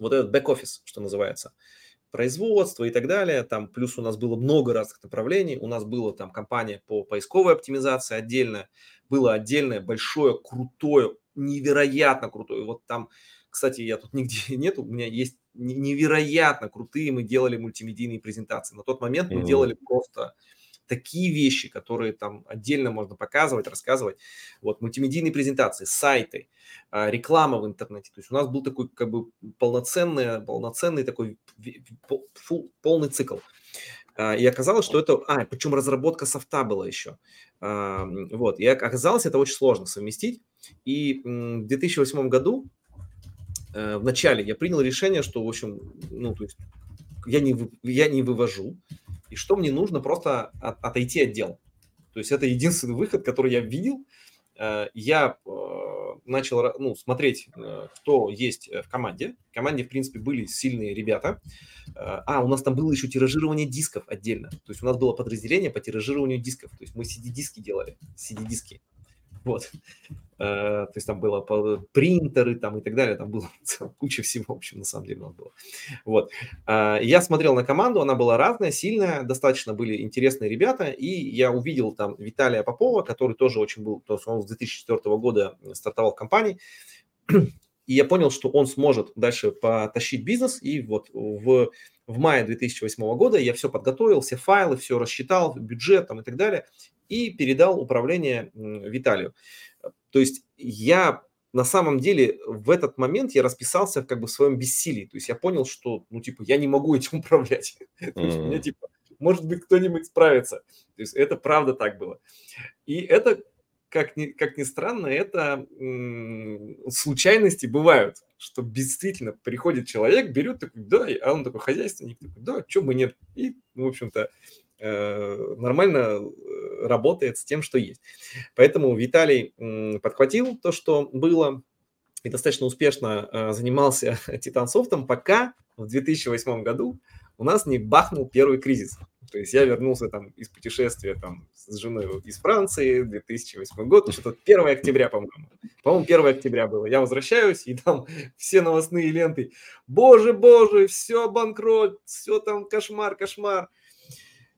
Speaker 2: вот этот бэк-офис, что называется, производство и так далее. Там плюс у нас было много разных направлений. У нас была там компания по поисковой оптимизации отдельная, было отдельное большое, крутое, невероятно крутое. Вот там, кстати, я тут нигде [laughs] нет, у меня есть невероятно крутые мы делали мультимедийные презентации. На тот момент мы mm-hmm. делали просто такие вещи, которые там отдельно можно показывать, рассказывать. Вот мультимедийные презентации, сайты, а, реклама в интернете. То есть у нас был такой как бы полноценный, полноценный такой полный цикл. А, и оказалось, что это... А, причем разработка софта была еще. Вот. И оказалось, это очень сложно совместить. И в 2008 году Э, в начале я принял решение, что, в общем, ну, то есть я не, я не вывожу, и что мне нужно просто от, отойти от дел. То есть это единственный выход, который я видел. Э, я э, начал ну, смотреть, кто есть в команде. В команде, в принципе, были сильные ребята. А, у нас там было еще тиражирование дисков отдельно. То есть у нас было подразделение по тиражированию дисков. То есть мы CD-диски делали, CD-диски. [laughs] Вот. Э, то есть там было принтеры там и так далее, там было [laughs] куча всего, в общем, на самом деле нас было. Вот. Э, я смотрел на команду, она была разная, сильная, достаточно были интересные ребята, и я увидел там Виталия Попова, который тоже очень был, то есть он с 2004 года стартовал в компании, [clears throat] и я понял, что он сможет дальше потащить бизнес, и вот в, в мае 2008 года я все подготовил, все файлы, все рассчитал, бюджет там и так далее, и передал управление Виталию. То есть я на самом деле в этот момент я расписался как бы в своем бессилии. То есть я понял, что, ну, типа, я не могу этим [laughs] управлять. То есть мне, типа, может быть, кто-нибудь справится. То есть это правда так было. И это, как ни, как ни странно, это м- случайности бывают, что действительно приходит человек, берет такой, да, а он такой хозяйственник, такой, да, что бы нет. И, в общем-то, нормально э, работает с тем, что есть. Поэтому Виталий подхватил то, что было, и достаточно успешно э, занимался [laughs] Титансофтом, пока в 2008 году у нас не бахнул первый кризис. То есть я вернулся там из путешествия там с женой из Франции, 2008 год, что-то 1 октября, по-моему. По-моему, 1 октября было. Я возвращаюсь, и там [laughs] все новостные ленты. Боже, боже, все банкрот, все там кошмар, кошмар.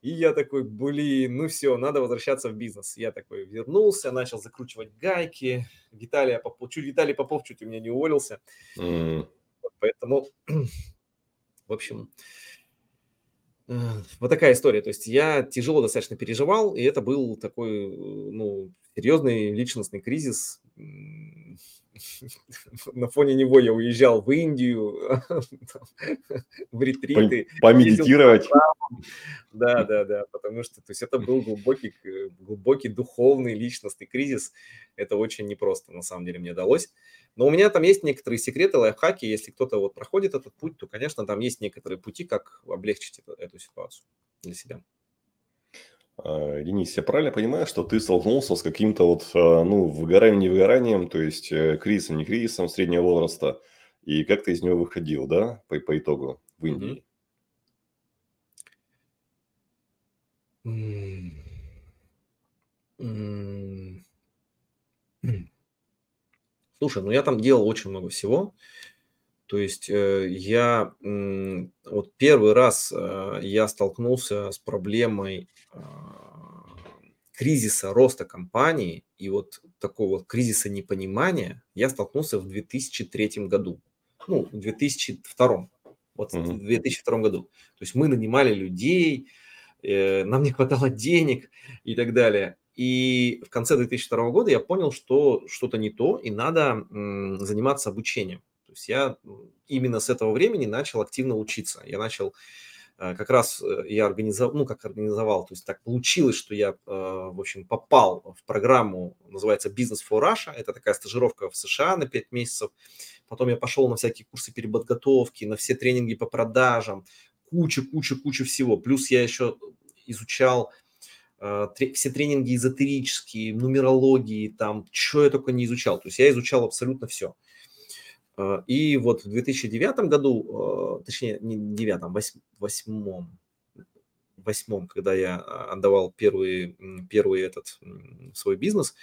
Speaker 2: И я такой, блин, ну все, надо возвращаться в бизнес. Я такой вернулся, начал закручивать гайки. Виталий Попов, чуть Виталий Попов чуть у меня не уволился. Mm. Поэтому, [clears throat] в общем, э, вот такая история. То есть я тяжело достаточно переживал, и это был такой, ну, серьезный личностный кризис. На фоне него я уезжал в Индию, [laughs] в ретриты.
Speaker 1: Помедитировать. [laughs]
Speaker 2: Да, да, да, потому что то есть это был глубокий, глубокий духовный личностный кризис. Это очень непросто, на самом деле, мне далось. Но у меня там есть некоторые секреты, лайфхаки. Если кто-то вот проходит этот путь, то, конечно, там есть некоторые пути, как облегчить эту, эту ситуацию для себя.
Speaker 1: А, Денис, я правильно понимаю, что ты столкнулся с каким-то вот, а, ну, выгоранием, не выгоранием, то есть э, кризисом, не кризисом среднего возраста, и как ты из него выходил, да, по, по итогу в Индии?
Speaker 2: Слушай, ну я там делал очень много всего. То есть э, я вот первый раз э, я столкнулся с проблемой а, кризиса роста компании и вот такого кризиса непонимания я столкнулся в 2003 году. Ну, в 2002. Вот mm-hmm. в 2002 году. То есть мы нанимали людей, э, нам не хватало денег и так далее. И в конце 2002 года я понял, что что-то не то, и надо заниматься обучением. То есть я именно с этого времени начал активно учиться. Я начал э, как раз э, я организовал, ну как организовал, то есть так получилось, что я, э, в общем, попал в программу, называется Business for Russia, это такая стажировка в США на 5 месяцев, потом я пошел на всякие курсы переподготовки, на все тренинги по продажам, куча, куча, куча всего, плюс я еще изучал все тренинги эзотерические, нумерологии, там, что я только не изучал. То есть я изучал абсолютно все. А, и вот в 2009 году, а, точнее, не девятом, восьмом, восьмом, когда я а, отдавал первый, первый этот свой бизнес,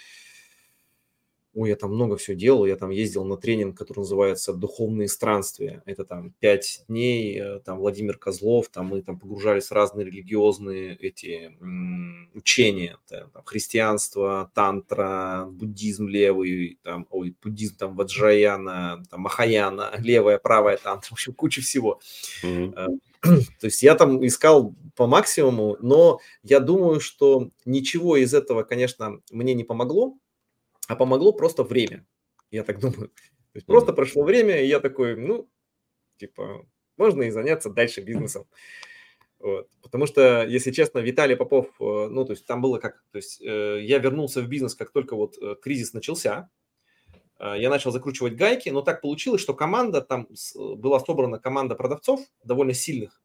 Speaker 2: Ой, я там много всего делал. Я там ездил на тренинг, который называется «Духовные странствия». Это там пять дней, э, там Владимир Козлов, там мы там погружались в разные религиозные эти учения. Там, христианство, тантра, буддизм левый, там, ой, буддизм там Ваджраяна, там Махаяна, [laughs] левая, правая тантра, в общем, куча всего. Mm-hmm. [clears throat] То есть я там искал по максимуму, но я думаю, что ничего из этого, конечно, мне не помогло, а помогло просто время, я так думаю. То есть просто прошло время, и я такой, ну, типа, можно и заняться дальше бизнесом. Вот. Потому что, если честно, Виталий Попов, э, ну, то есть там было как, то есть э, я вернулся в бизнес, как только вот э, кризис начался, я начал закручивать гайки, но так получилось, что команда, там была собрана команда продавцов довольно сильных,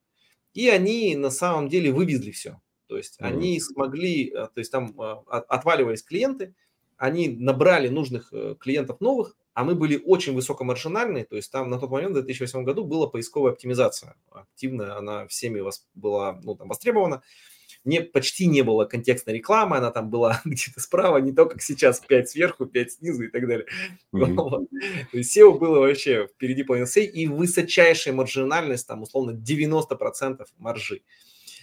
Speaker 2: и они на самом деле вывезли все. То есть mm-hmm. они смогли, то есть там отваливались клиенты, они набрали нужных э, клиентов новых, а мы были очень высокомаржинальны, то есть там на тот момент, в 2008 году, была поисковая оптимизация. Активно она всеми вас была ну, там, востребована. Не, почти не было контекстной рекламы, она там была [laughs] где-то справа, не то, как сейчас, 5 сверху, 5 снизу и так далее. Mm-hmm. [laughs] SEO было вообще впереди всей, и высочайшая маржинальность, там, условно, 90% маржи.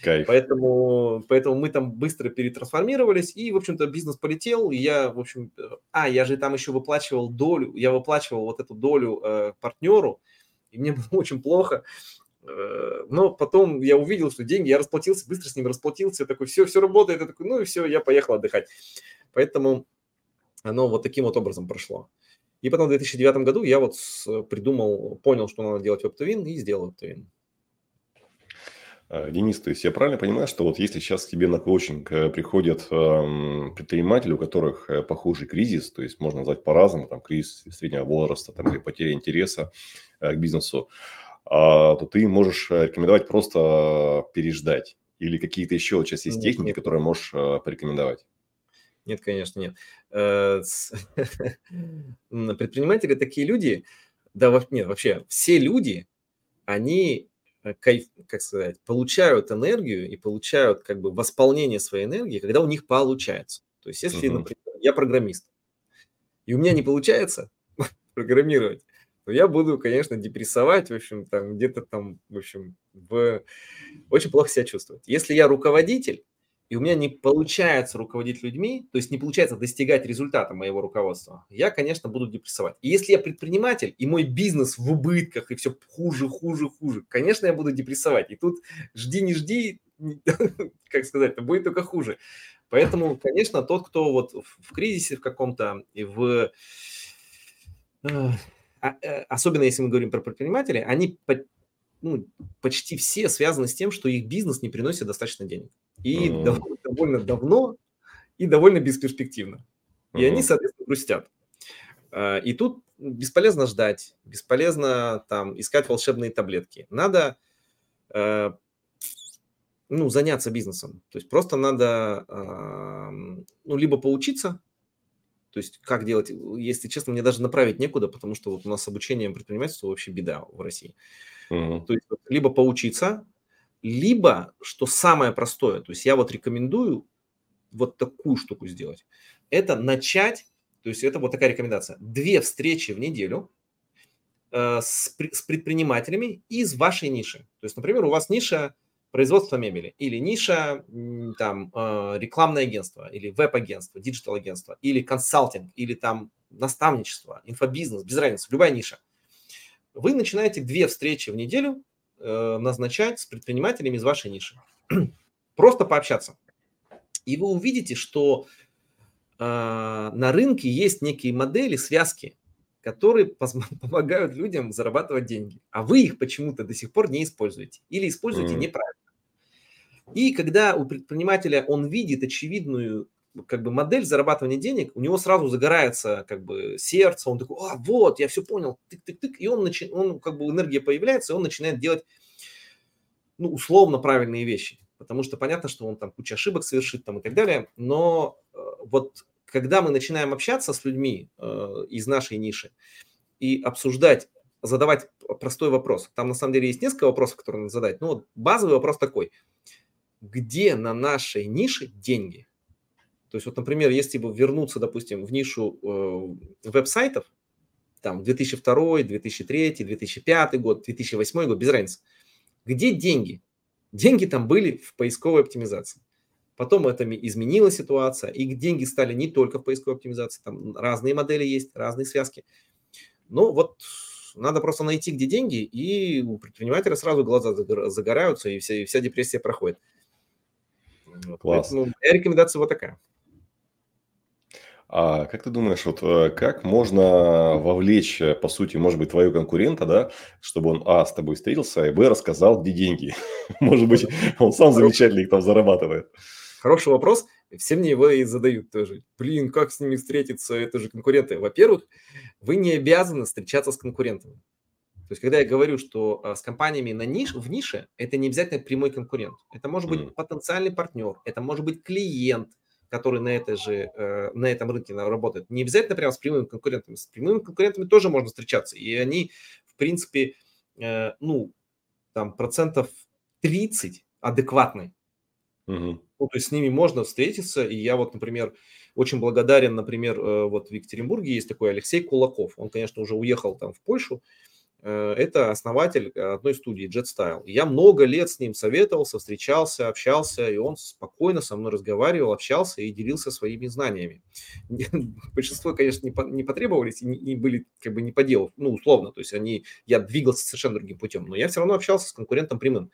Speaker 2: Кайф. Поэтому, поэтому мы там быстро перетрансформировались, и, в общем-то, бизнес полетел. И я, в общем, э, а, я же там еще выплачивал долю, я выплачивал вот эту долю э, партнеру, и мне [laughs] было очень плохо. Э, но потом я увидел, что деньги, я расплатился, быстро с ним расплатился, такой, все, все работает, я такой, ну и все, я поехал отдыхать. Поэтому оно вот таким вот образом прошло. И потом в 2009 году я вот придумал, понял, что надо делать веб и сделал
Speaker 1: Э, Денис, то есть я правильно понимаю, что вот если сейчас к тебе на коучинг э, приходят эм, предприниматели, у которых э, похожий кризис, то есть можно назвать по-разному, там кризис среднего возраста, там или потеря интереса к бизнесу, а, то ты можешь рекомендовать просто переждать или какие-то еще сейчас есть техники, нет. которые можешь порекомендовать?
Speaker 2: Нет, конечно, нет. [laughs] Предприниматели такие люди, да, нет, вообще все люди, они Э, кайф, как сказать, получают энергию и получают как бы восполнение своей энергии, когда у них получается. То есть, если, uh-huh. например, я программист, и у меня не получается [laughs] программировать, то я буду, конечно, депрессовать, в общем, там где-то там, в общем, в... очень плохо себя чувствовать. Если я руководитель, и у меня не получается руководить людьми, то есть не получается достигать результата моего руководства, я, конечно, буду депрессовать. И если я предприниматель, и мой бизнес в убытках, и все хуже, хуже, хуже, конечно, я буду депрессовать. И тут жди, не жди, [laughs] как сказать, будет только хуже. Поэтому, конечно, тот, кто вот в кризисе в каком-то и в а, э, особенно если мы говорим про предпринимателей, они ну, почти все связаны с тем, что их бизнес не приносит достаточно денег. И uh-huh. довольно, довольно давно, и довольно бесперспективно. И они, соответственно, грустят. А, и тут бесполезно ждать, бесполезно там искать волшебные таблетки. Надо э, ну, заняться бизнесом. То есть просто надо ну, либо поучиться, то есть как делать, если честно, мне даже направить некуда, потому что вот у нас с обучением предпринимательства вообще беда в России. Uh-huh. То есть либо поучиться, либо, что самое простое, то есть я вот рекомендую вот такую штуку сделать, это начать, то есть это вот такая рекомендация, две встречи в неделю э, с, с предпринимателями из вашей ниши. То есть, например, у вас ниша производство мебели, или ниша там э, рекламное агентство, или веб-агентство, digital-агентство, или консалтинг, или там наставничество, инфобизнес, без разницы, любая ниша. Вы начинаете две встречи в неделю назначать с предпринимателями из вашей ниши. [clears throat] Просто пообщаться. И вы увидите, что э, на рынке есть некие модели, связки, которые [laughs] помогают людям зарабатывать деньги, а вы их почему-то до сих пор не используете или используете mm. неправильно. И когда у предпринимателя он видит очевидную как бы модель зарабатывания денег, у него сразу загорается как бы сердце, он такой, а, вот, я все понял, тык-тык-тык, и он, начи... он как бы энергия появляется, и он начинает делать, ну, условно правильные вещи, потому что понятно, что он там куча ошибок совершит там и так далее, но э, вот когда мы начинаем общаться с людьми э, из нашей ниши и обсуждать, задавать простой вопрос, там на самом деле есть несколько вопросов, которые надо задать, но вот базовый вопрос такой – где на нашей нише деньги. То есть вот, например, если бы вернуться, допустим, в нишу э, веб-сайтов, там 2002, 2003, 2005 год, 2008 год, без разницы. Где деньги? Деньги там были в поисковой оптимизации. Потом это изменила ситуация, и деньги стали не только в поисковой оптимизации, там разные модели есть, разные связки. Ну вот надо просто найти, где деньги, и у предпринимателя сразу глаза загораются, и вся, и вся депрессия проходит.
Speaker 1: Класс.
Speaker 2: Поэтому моя рекомендация вот такая.
Speaker 1: А как ты думаешь, вот э, как можно вовлечь, э, по сути, может быть, твоего конкурента, да, чтобы он, а, с тобой встретился, и, б, рассказал, где деньги? [laughs] Может быть, он сам замечательно их там зарабатывает.
Speaker 2: Хороший вопрос. Все мне его и задают тоже. Блин, как с ними встретиться? Это же конкуренты. Во-первых, вы не обязаны встречаться с конкурентами. То есть, когда я говорю, что а, с компаниями на ниш, в нише, это не обязательно прямой конкурент. Это может быть mm. потенциальный партнер, это может быть клиент, который на, этой же, э, на этом рынке работает. Не обязательно прямо с прямыми конкурентами. С прямыми конкурентами тоже можно встречаться. И они, в принципе, э, ну, там процентов 30 адекватны. Mm-hmm. Ну, то есть с ними можно встретиться. И я вот, например, очень благодарен, например, э, вот в Екатеринбурге есть такой Алексей Кулаков. Он, конечно, уже уехал там в Польшу. Э, это основатель одной студии JetStyle. Я много лет с ним советовался, встречался, общался, и он спокойно со мной разговаривал, общался и делился своими знаниями. [laughs] Большинство, конечно, не потребовались и не были как бы не по делу, ну, условно, то есть они, я двигался совершенно другим путем, но я все равно общался с конкурентом прямым.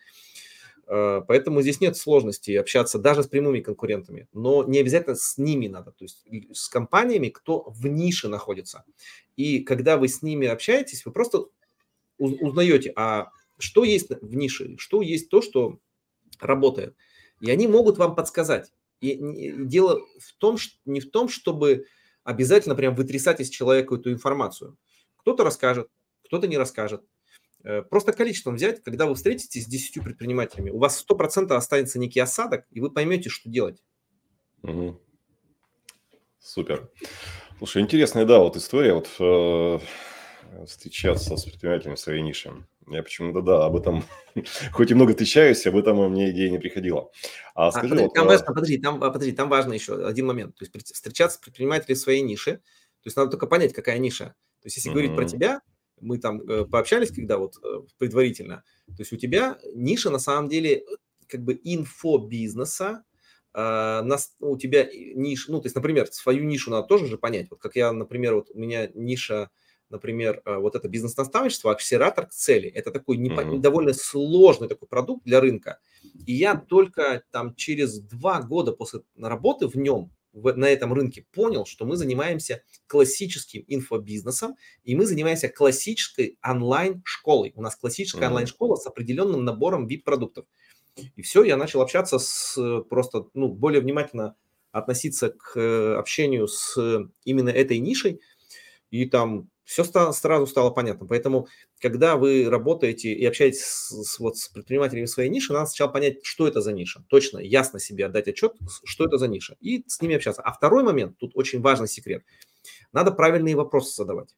Speaker 2: Э, поэтому здесь нет сложности общаться даже с прямыми конкурентами, но не обязательно с ними надо, то есть с компаниями, кто в нише находится. И когда вы с ними общаетесь, вы просто узнаете, а что есть в нише, что есть то, что работает. И они могут вам подсказать. И дело в том, что, не в том, чтобы обязательно прям вытрясать из человека эту информацию. Кто-то расскажет, кто-то не расскажет. Э, просто количеством взять, когда вы встретитесь с 10 предпринимателями, у вас 100% останется некий осадок, и вы поймете, что делать.
Speaker 1: Угу. Супер. Слушай, интересная, да, вот история. Вот э, встречаться с предпринимателями в своей нише. Я почему-то, да, об этом, [laughs] хоть и много встречаюсь, об этом мне идея не приходила.
Speaker 2: А, а скажи, а, вот, там, а... подожди, там, а, подожди, там важно еще один момент. То есть встречаться с предпринимателями в своей нише, то есть надо только понять, какая ниша. То есть если mm-hmm. говорить про тебя, мы там э, пообщались, когда вот э, предварительно, то есть у тебя ниша на самом деле как бы инфобизнеса, Uh, нас, ну, у тебя ниша, ну, то есть, например, свою нишу надо тоже же понять. Вот как я, например, вот у меня ниша например, э, вот это бизнес-наставничество, акселератор к цели. Это такой не, mm-hmm. довольно сложный такой продукт для рынка. И я только там через два года после работы в нем в, на этом рынке понял, что мы занимаемся классическим инфобизнесом, и мы занимаемся классической онлайн-школой. У нас классическая mm-hmm. онлайн-школа с определенным набором VIP-продуктов. И все, я начал общаться с просто, ну, более внимательно относиться к э, общению с именно этой нишей, и там все стало, сразу стало понятно. Поэтому, когда вы работаете и общаетесь с, с, вот, с предпринимателями своей ниши, надо сначала понять, что это за ниша. Точно, ясно себе отдать отчет, что это за ниша, и с ними общаться. А второй момент, тут очень важный секрет. Надо правильные вопросы задавать.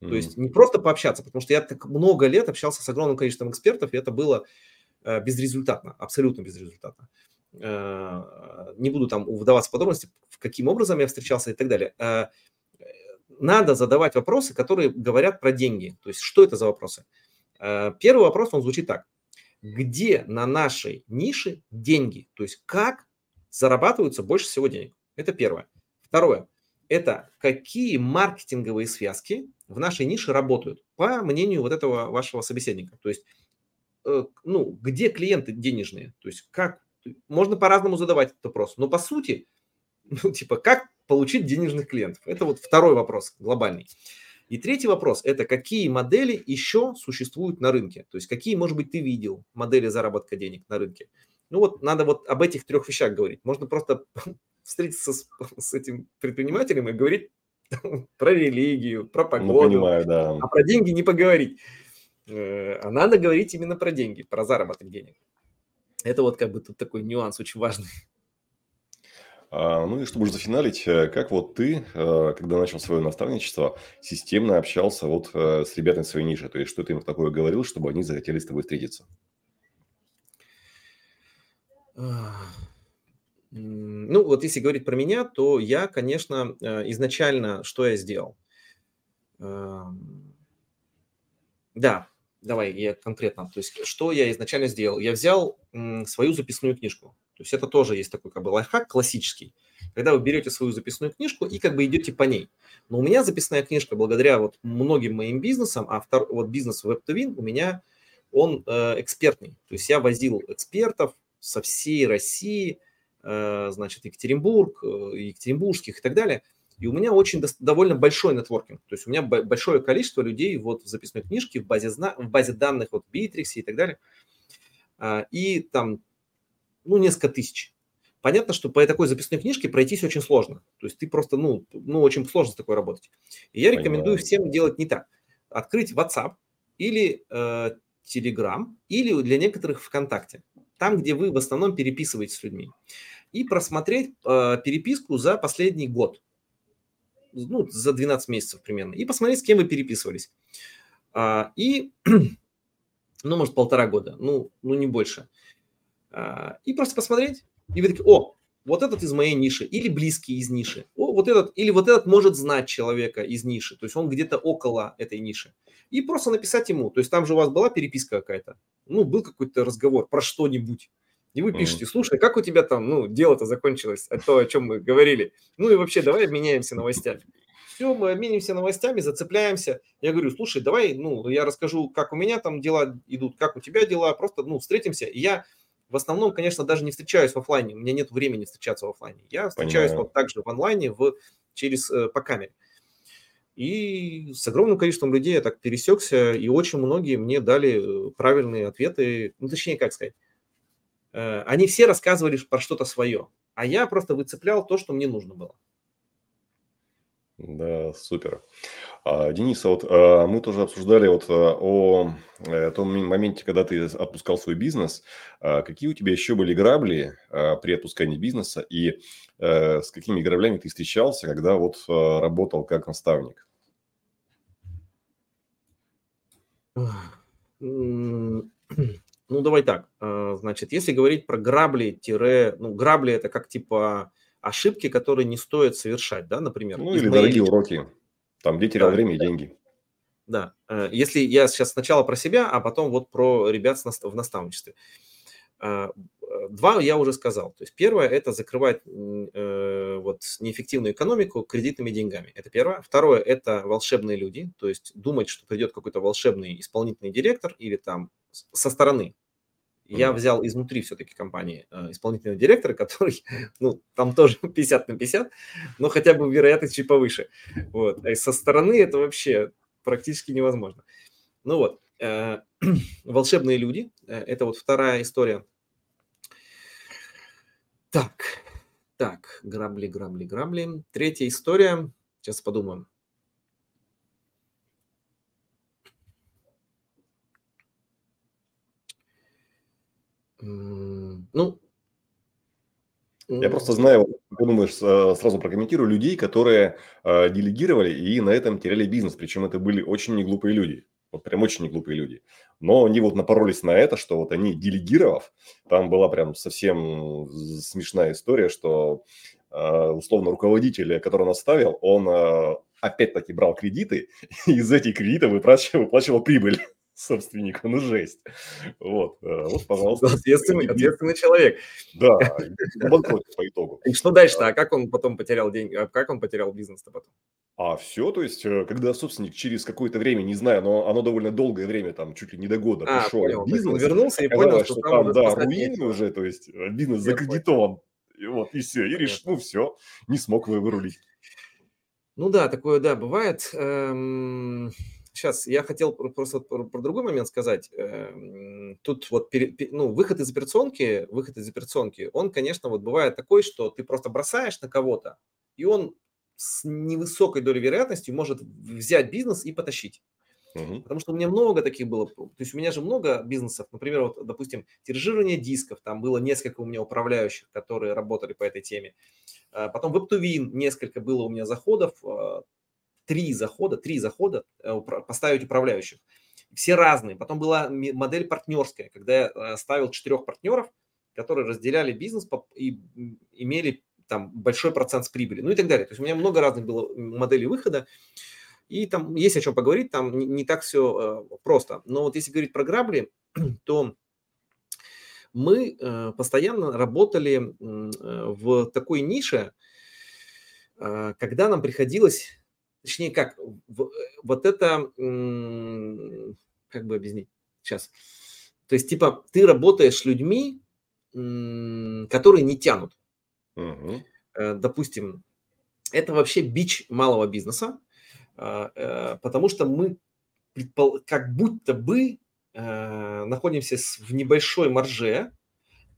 Speaker 2: Mm-hmm. То есть не просто пообщаться, потому что я так много лет общался с огромным количеством экспертов, и это было э, безрезультатно, абсолютно безрезультатно. Э, не буду там вдаваться в подробности, каким образом я встречался и так далее. Э, надо задавать вопросы, которые говорят про деньги. То есть, что это за вопросы? Э, первый вопрос, он звучит так. Где на нашей нише деньги? То есть, как зарабатываются больше всего денег? Это первое. Второе. Это какие маркетинговые связки в нашей нише работают, по мнению вот этого вашего собеседника. То есть, э, ну, где клиенты денежные? То есть, как? Можно по-разному задавать этот вопрос. Но по сути, [laughs] ну, типа, как получить денежных клиентов? Это вот второй вопрос глобальный. И третий вопрос – это какие модели еще существуют на рынке? То есть какие, может быть, ты видел модели заработка денег на рынке? Ну вот надо вот об этих трех вещах говорить. Можно просто [laughs] встретиться с, с этим предпринимателем и говорить [laughs] про религию, про ну, погоду, ну, понимаю, да. а про деньги не поговорить. Э, а надо говорить именно про деньги, про заработок денег. Это вот как бы тут такой нюанс очень важный.
Speaker 1: А, ну и чтобы уже зафиналить, э, как вот ты, э, когда начал свое наставничество, системно общался вот э, с ребятами своей ниши? То есть что ты им такое говорил, чтобы они захотели с тобой встретиться?
Speaker 2: Ну, вот если говорить про меня, то я, конечно, изначально, что я сделал? Да, давай я конкретно. То есть, что я изначально сделал? Я взял свою записную книжку. То есть это тоже есть такой как бы лайфхак классический, когда вы берете свою записную книжку и как бы идете по ней. Но у меня записная книжка, благодаря вот многим моим бизнесам, а втор, вот бизнес Web2Win у меня, он э, экспертный. То есть я возил экспертов со всей России, э, значит, Екатеринбург, э, Екатеринбургских и так далее. И у меня очень довольно большой нетворкинг. То есть у меня большое количество людей вот в записной книжке, в базе, в базе данных, вот в Bittrex и так далее. А, и там ну, несколько тысяч. Понятно, что по такой записной книжке пройтись очень сложно. То есть ты просто, ну, ну очень сложно с такой работать. И я Понимаю. рекомендую всем делать не так. Открыть WhatsApp или э, Telegram, или для некоторых ВКонтакте. Там, где вы в основном переписываетесь с людьми. И просмотреть э, переписку за последний год. Ну, за 12 месяцев примерно. И посмотреть, с кем вы переписывались. А, и, [clears throat] ну, может, полтора года. Ну, ну не больше. А, и просто посмотреть, и вы такие, о, вот этот из моей ниши, или близкий из ниши, о, вот этот, или вот этот может знать человека из ниши, то есть он где-то около этой ниши. И просто написать ему, то есть там же у вас была переписка какая-то, ну, был какой-то разговор про что-нибудь, и вы пишете, слушай, как у тебя там, ну, дело-то закончилось, а то, о чем мы говорили. Ну и вообще, давай обменяемся новостями. Все, мы обменимся новостями, зацепляемся. Я говорю, слушай, давай, ну, я расскажу, как у меня там дела идут, как у тебя дела, просто, ну, встретимся. И я в основном, конечно, даже не встречаюсь в офлайне, у меня нет времени встречаться в офлайне. Я встречаюсь Понимаю. вот так же в онлайне в, через, э, по камере. И с огромным количеством людей я так пересекся, и очень многие мне дали э, правильные ответы, ну, точнее, как сказать, э, они все рассказывали про что-то свое, а я просто выцеплял то, что мне нужно было.
Speaker 1: Да, супер. А, Денис, а вот а, мы тоже обсуждали вот о э, том моменте, когда ты отпускал свой бизнес. Какие у тебя еще были грабли при отпускании бизнеса и э, с какими граблями ты встречался, когда вот работал как наставник?
Speaker 2: Ну, давай так. Значит, если говорить про грабли, тире, ну, грабли это как типа ошибки, которые не стоит совершать, да, например.
Speaker 1: Ну, или дорогие личной... уроки, там, где терял да, время и да. деньги.
Speaker 2: Да, э, если я сейчас сначала про себя, а потом вот про ребят в наставничестве. Э, два я уже сказал. То есть первое – это закрывать э, вот неэффективную экономику кредитными деньгами. Это первое. Второе – это волшебные люди. То есть думать, что придет какой-то волшебный исполнительный директор или там со стороны Я взял изнутри все-таки компании э, исполнительного директора, [laughs] который, ну, там тоже 50 на 50, но хотя бы вероятность чуть повыше. Вот. А со стороны это вообще практически невозможно. Ну вот, э, [clears throat] волшебные люди, это вот вторая история. Так, так, грабли, грабли, грабли. Третья история, сейчас подумаем.
Speaker 1: Ну, я просто знаю, подумаешь, сразу прокомментирую людей, которые э, делегировали и на этом теряли бизнес. Причем это были очень неглупые люди. Вот прям очень неглупые люди. Но они вот напоролись на это, что вот они делегировав, там была прям совсем смешная история, что э, условно руководитель, который он оставил, он э, опять-таки брал кредиты, [laughs] и из этих кредитов выплачивал, выплачивал прибыль собственника, ну жесть. Вот, э, вот, пожалуйста.
Speaker 2: Ответственный, ответственный человек.
Speaker 1: Да, банкротит по итогу.
Speaker 2: И что дальше-то? А как он потом потерял деньги? А как он потерял бизнес-то потом?
Speaker 1: А все, то есть, э, когда собственник через какое-то время, не знаю, но оно довольно долгое время, там, чуть ли не до года а, пришел
Speaker 2: понял. бизнес, он вернулся и понял, что,
Speaker 1: что там, да, руины уже, то есть, э, бизнес закредитован, и вот, и все, и решил, ну, все, не смог вы вырулить.
Speaker 2: Ну да, такое, да, бывает. Эм, сейчас я хотел просто про, про другой момент сказать. Эм, тут вот ну, выход из операционки, выход из операционки, он, конечно, вот бывает такой, что ты просто бросаешь на кого-то, и он с невысокой долей вероятности может взять бизнес и потащить. Угу. Потому что у меня много таких было. То есть у меня же много бизнесов. Например, вот, допустим, тиражирование дисков. Там было несколько у меня управляющих, которые работали по этой теме. А потом WebToWin несколько было у меня заходов. Три захода, три захода э, поставить управляющих. Все разные. Потом была модель партнерская, когда я э, ставил четырех партнеров, которые разделяли бизнес и имели там большой процент с прибыли, ну и так далее. То есть у меня много разных было моделей выхода, и там есть о чем поговорить, там не, так все э, просто. Но вот если говорить про грабли, [clears throat] то мы постоянно работали в такой нише, когда нам приходилось точнее как, вот это, как бы объяснить сейчас, то есть типа ты работаешь с людьми, которые не тянут. Угу. Допустим, это вообще бич малого бизнеса, а, э, потому что мы как будто бы э, находимся в небольшой марже,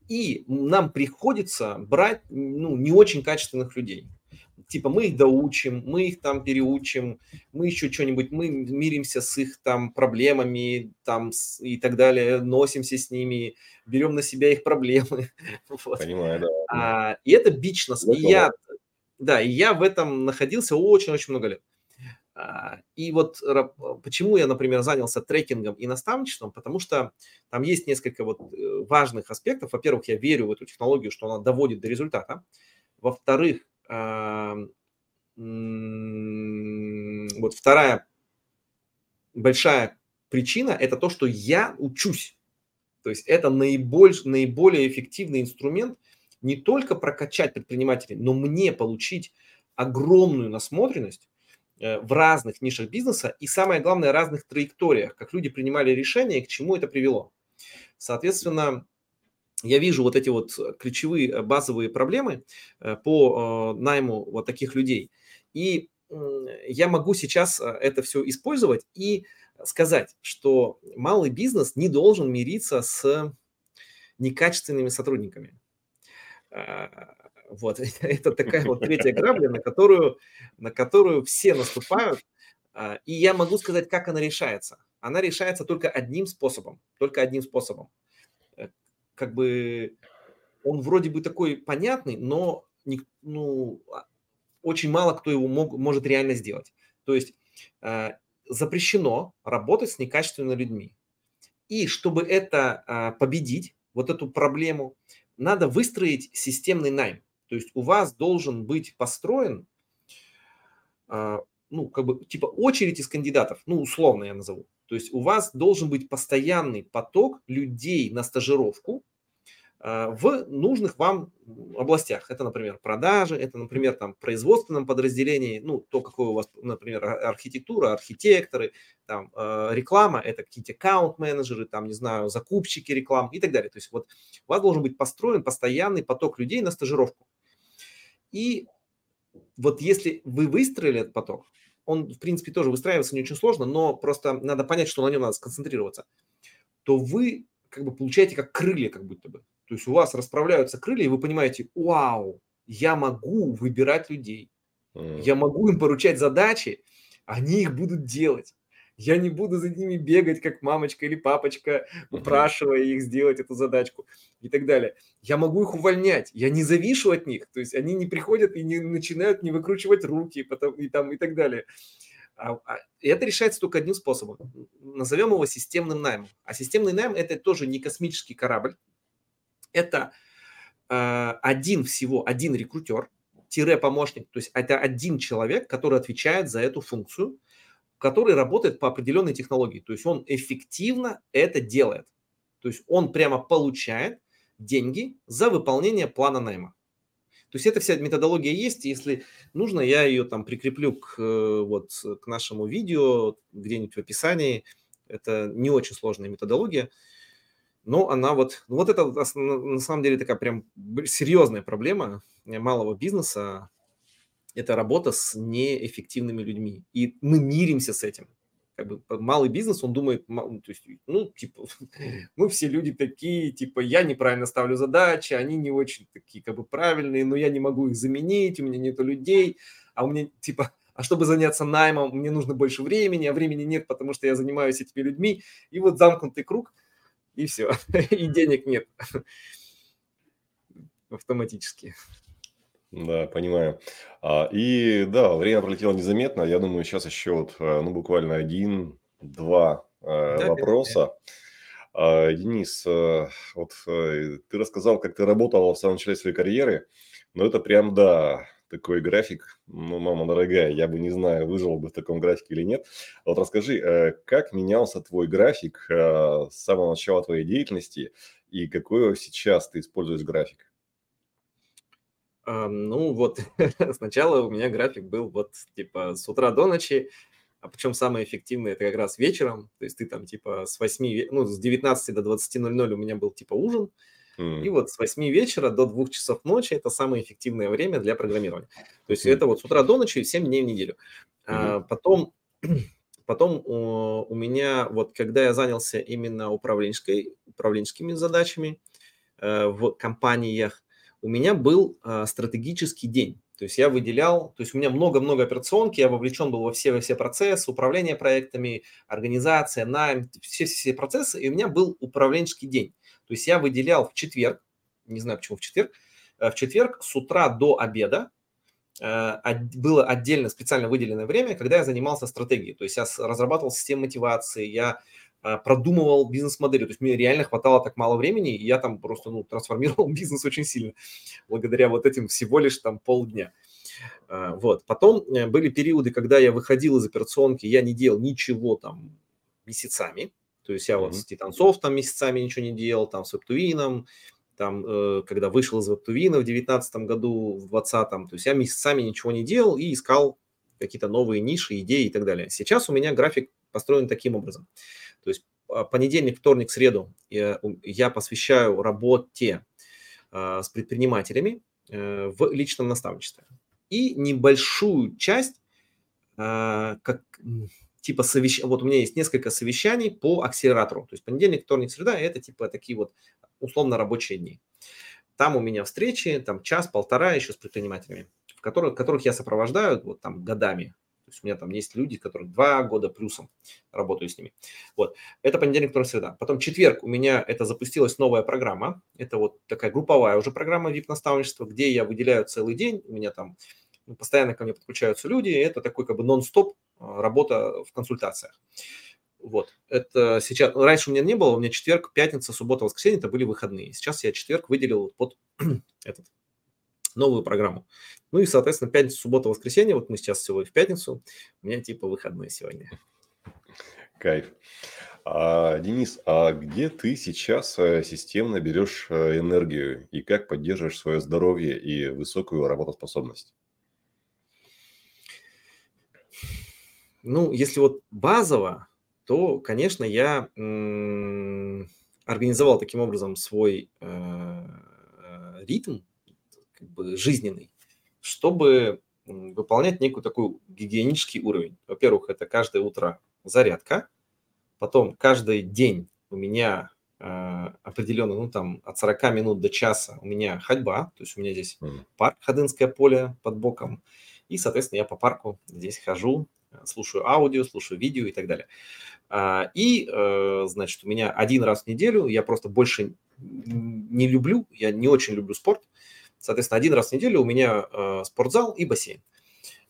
Speaker 2: и нам приходится брать ну, не очень качественных людей типа мы их доучим, мы их там переучим, мы еще что-нибудь, мы миримся с их там проблемами там и так далее, носимся с ними, берем на себя их проблемы. [laughs]
Speaker 1: Вот. Понимаю, да.
Speaker 2: А, и это бич нас. И я, да, и я в этом находился очень-очень много лет. А, и вот почему я, например, занялся трекингом и наставничеством, потому что там есть несколько вот э, важных аспектов. Во-первых, я верю в эту технологию, что она доводит до результата. Во-вторых, вот вторая большая причина – это то, что я учусь. То есть это наиболь, наиболее эффективный инструмент не только прокачать предпринимателей, но мне получить огромную насмотренность э, в разных нишах бизнеса и, самое главное, разных траекториях, как люди принимали решения и к чему это привело. Соответственно, я вижу вот эти вот э, ключевые э, базовые проблемы э, по найму вот таких людей. И я могу сейчас это все использовать и сказать, что малый бизнес не должен мириться с некачественными сотрудниками. Вот, [laughs] это такая вот третья грабля, на которую, на которую все наступают. И я могу сказать, как она решается. Она решается только одним способом, только одним способом как бы он вроде бы такой понятный, но не, ну, а, очень мало кто его мог, может реально сделать. То есть э, запрещено работать с некачественными людьми. И чтобы это э, победить, вот эту проблему, надо выстроить системный найм. То есть у вас должен быть построен, э, ну, как бы, типа очередь из кандидатов, ну, условно я назову. То есть у вас должен быть постоянный поток людей на стажировку, в нужных вам областях. Это, например, продажи, это, например, там производственном подразделении, ну, то, какое у вас, например, архитектура, архитекторы, там реклама, это какие-то аккаунт-менеджеры, там, не знаю, закупщики реклам и так далее. То есть вот у вас должен быть построен постоянный поток людей на стажировку. И вот если вы выстроили этот поток, он, в принципе, тоже выстраивается не очень сложно, но просто надо понять, что на нем надо сконцентрироваться, то вы как бы получаете как крылья, как будто бы. То есть у вас расправляются крылья, и вы понимаете, вау, я могу выбирать людей, я могу им поручать задачи, они их будут делать. Я не буду за ними бегать, как мамочка или папочка, упрашивая их сделать эту задачку и так далее. Я могу их увольнять, я не завишу от них, то есть они не приходят и не начинают не выкручивать руки потом, и, там, и так далее. А, а, и это решается только одним способом. Назовем его системным наймом. А системный найм – это тоже не космический корабль. Это э, один всего, один рекрутер, тире помощник, то есть это один человек, который отвечает за эту функцию, который работает по определенной технологии. То есть он эффективно это делает. То есть он прямо получает деньги за выполнение плана найма. То есть эта вся методология есть, если нужно, я ее там прикреплю к, э, вот, к нашему видео где-нибудь в описании. Это не очень сложная методология, но она вот, ну вот это на самом деле такая прям серьезная проблема малого бизнеса, это работа с неэффективными людьми. И мы миримся с этим. Как бы малый бизнес, он думает, то есть, ну, типа, [laughs] мы все люди такие, типа, я неправильно ставлю задачи, они не очень такие, как бы, правильные, но я не могу их заменить, у меня нету людей, а у меня, типа, [laughs] а чтобы заняться наймом, мне нужно больше времени, а времени нет, потому что я занимаюсь этими людьми, и вот замкнутый круг, и все, [laughs] и денег нет автоматически.
Speaker 1: Да, понимаю. А, и да, время пролетело незаметно. Я думаю, сейчас еще вот, э, ну, буквально один-два э, Да, вопроса. А, Денис, э, вот ты рассказал, как ты работал в самом начале своей карьеры, но это прям, да, такой график, ну, мама дорогая, я бы не знаю, выжил бы в таком графике или нет. Вот расскажи, как менялся твой график с самого начала твоей деятельности и какой сейчас ты используешь график?
Speaker 2: Ну вот, [laughs] сначала у меня график был вот типа с утра до ночи, а причем самое эффективное это как раз вечером, то есть ты там типа с 8, ну с 19 до 20.00 у меня был типа ужин, mm. и вот с 8 вечера до 2 часов ночи это самое эффективное время для программирования. То есть mm. это вот с утра до ночи 7 дней в неделю. Mm. А, потом [clears throat] Потом у, у меня, вот когда я занялся именно управленческой, управленческими задачами э, в компаниях, у меня был э, стратегический день. То есть я выделял, то есть у меня много-много операционки, я вовлечен был во все, во все процессы, управление проектами, организация, найм, все-все процессы, и у меня был управленческий день. То есть я выделял в четверг, не знаю почему в четверг, э, в четверг с утра до обеда э, было отдельно специально выделенное время, когда я занимался стратегией. То есть я разрабатывал систему мотивации, я продумывал бизнес-модели. То есть мне реально хватало так мало времени, и я там просто ну, трансформировал [laughs] бизнес очень сильно благодаря вот этим всего лишь там полдня. А, вот. Потом э, были периоды, когда я выходил из операционки, я не делал ничего там месяцами. То есть я mm-hmm. вот с Титанцов там месяцами ничего не делал, там с Вебтуином, там, э, когда вышел из Вебтуина в 2019 году, в 2020, то есть я месяцами ничего не делал и искал какие-то новые ниши, идеи и так далее. Сейчас у меня график построен таким образом. То есть а, понедельник, вторник, среду я посвящаю работе а, с предпринимателями э, в личном наставничестве. И небольшую часть, а, как типа совещаний, вот у меня есть несколько совещаний по акселератору. То есть понедельник, вторник, среда – это типа такие вот условно рабочие дни. Там у меня встречи, там час-полтора еще с предпринимателями, в которых, которых я сопровождаю вот там годами. То есть у меня там есть люди, которые два года плюсом работаю с ними. Вот. Это понедельник, вторник, среда. Потом четверг у меня это запустилась новая программа. Это вот такая групповая уже программа VIP-наставничества, где я выделяю целый день. У меня там ну, постоянно ко мне подключаются люди. Это такой как бы нон-стоп а, работа в консультациях. Вот. Это сейчас... Раньше у меня не было. У меня четверг, пятница, суббота, воскресенье это были выходные. Сейчас я четверг выделил под [clears throat] этот новую программу. Ну и, соответственно, пятница, суббота, воскресенье, вот мы сейчас всего в пятницу, у меня типа выходные сегодня.
Speaker 1: Кайф. А, Денис, а где ты сейчас э, системно берешь э, энергию и как поддерживаешь свое здоровье и высокую работоспособность?
Speaker 2: Ну, если вот базово, то, конечно, я организовал таким образом свой э, ритм как бы жизненный, чтобы выполнять некую такой гигиенический уровень. Во-первых, это каждое утро зарядка, потом каждый день у меня э, определенно, ну там от 40 минут до часа у меня ходьба, то есть у меня здесь парк Ходынское поле под боком, и, соответственно, я по парку здесь хожу, слушаю аудио, слушаю видео и так далее. А, и, э, значит, у меня один раз в неделю, я просто больше не люблю, я не очень люблю спорт, соответственно, один раз в неделю у меня э, спортзал и бассейн.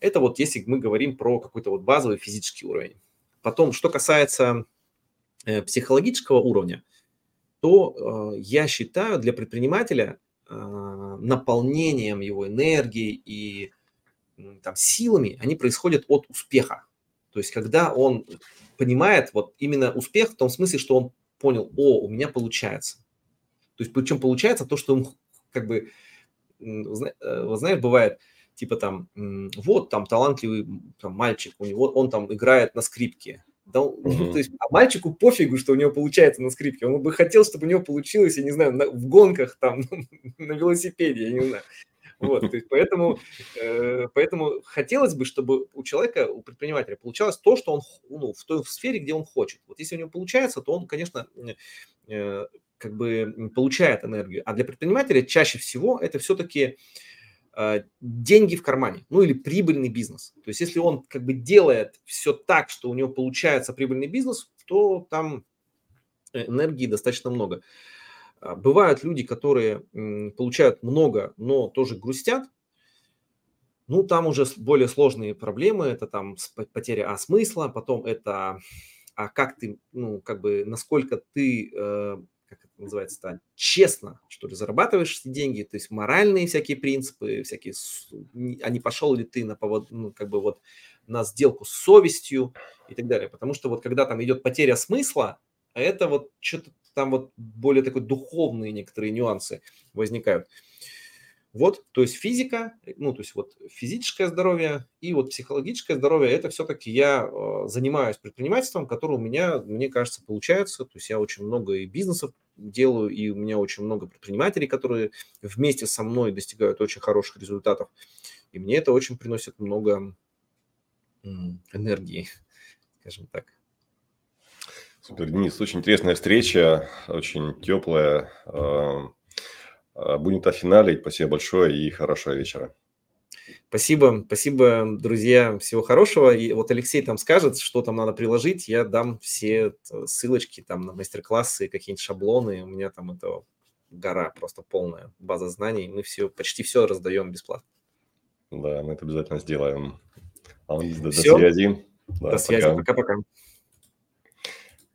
Speaker 2: Это вот если мы говорим про какой-то вот базовый физический уровень. Потом, что касается э, психологического уровня, то я считаю для предпринимателя наполнением его энергии и там, силами, они происходят от успеха. То есть, когда он понимает вот именно успех в том смысле, что он понял, о, у меня получается. То есть, причем получается то, что он как бы, э, вот знаешь, бывает, типа там, вот там талантливый там, мальчик, у него, он там играет на скрипке. Да, mm-hmm. то есть, а мальчику пофигу, что у него получается на скрипке. Он бы хотел, чтобы у него получилось, я не знаю, на, в гонках там, [laughs] на велосипеде, я не знаю. Вот, то есть поэтому, э, поэтому хотелось бы, чтобы у человека, у предпринимателя получалось то, что он ну, в той сфере, где он хочет. Вот если у него получается, то он, конечно, э, как бы получает энергию. А для предпринимателя чаще всего это все-таки э, деньги в кармане, ну или прибыльный бизнес. То есть если он как бы делает все так, что у него получается прибыльный бизнес, то там энергии достаточно много. А, бывают люди, которые получают много, но тоже грустят. Ну, там уже более сложные проблемы. Это там потеря а, смысла, потом это а как ты, ну, как бы, насколько ты, э, как это называется, честно, что ли, зарабатываешь эти деньги, то есть моральные всякие принципы, всякие, а не пошел ли ты на повод, ну, как бы вот на сделку с совестью и так далее. Потому что вот когда там идет потеря смысла, это вот что-то там вот более такой духовные некоторые нюансы возникают. Вот, то есть физика, ну, то есть вот физическое здоровье и вот психологическое здоровье, это все-таки я э, занимаюсь предпринимательством, которое у меня, мне кажется, получается. То есть я очень много и бизнесов делаю, и у меня очень много предпринимателей, которые вместе со мной достигают очень хороших результатов. И мне это очень приносит много энергии, [laughs] скажем так.
Speaker 1: Супер, Денис, очень интересная встреча, очень теплая. А, а, будем финалить. Спасибо большое и хорошего вечера.
Speaker 2: Спасибо, спасибо, друзья, всего хорошего. И вот Алексей там скажет, что там надо приложить, я дам все ссылочки там на мастер-классы, какие-нибудь шаблоны. У меня там это гора просто полная база знаний. Мы все, почти все раздаем бесплатно.
Speaker 1: Да, мы это обязательно сделаем. А до, до связи.
Speaker 2: Да, до связи. Пока-пока.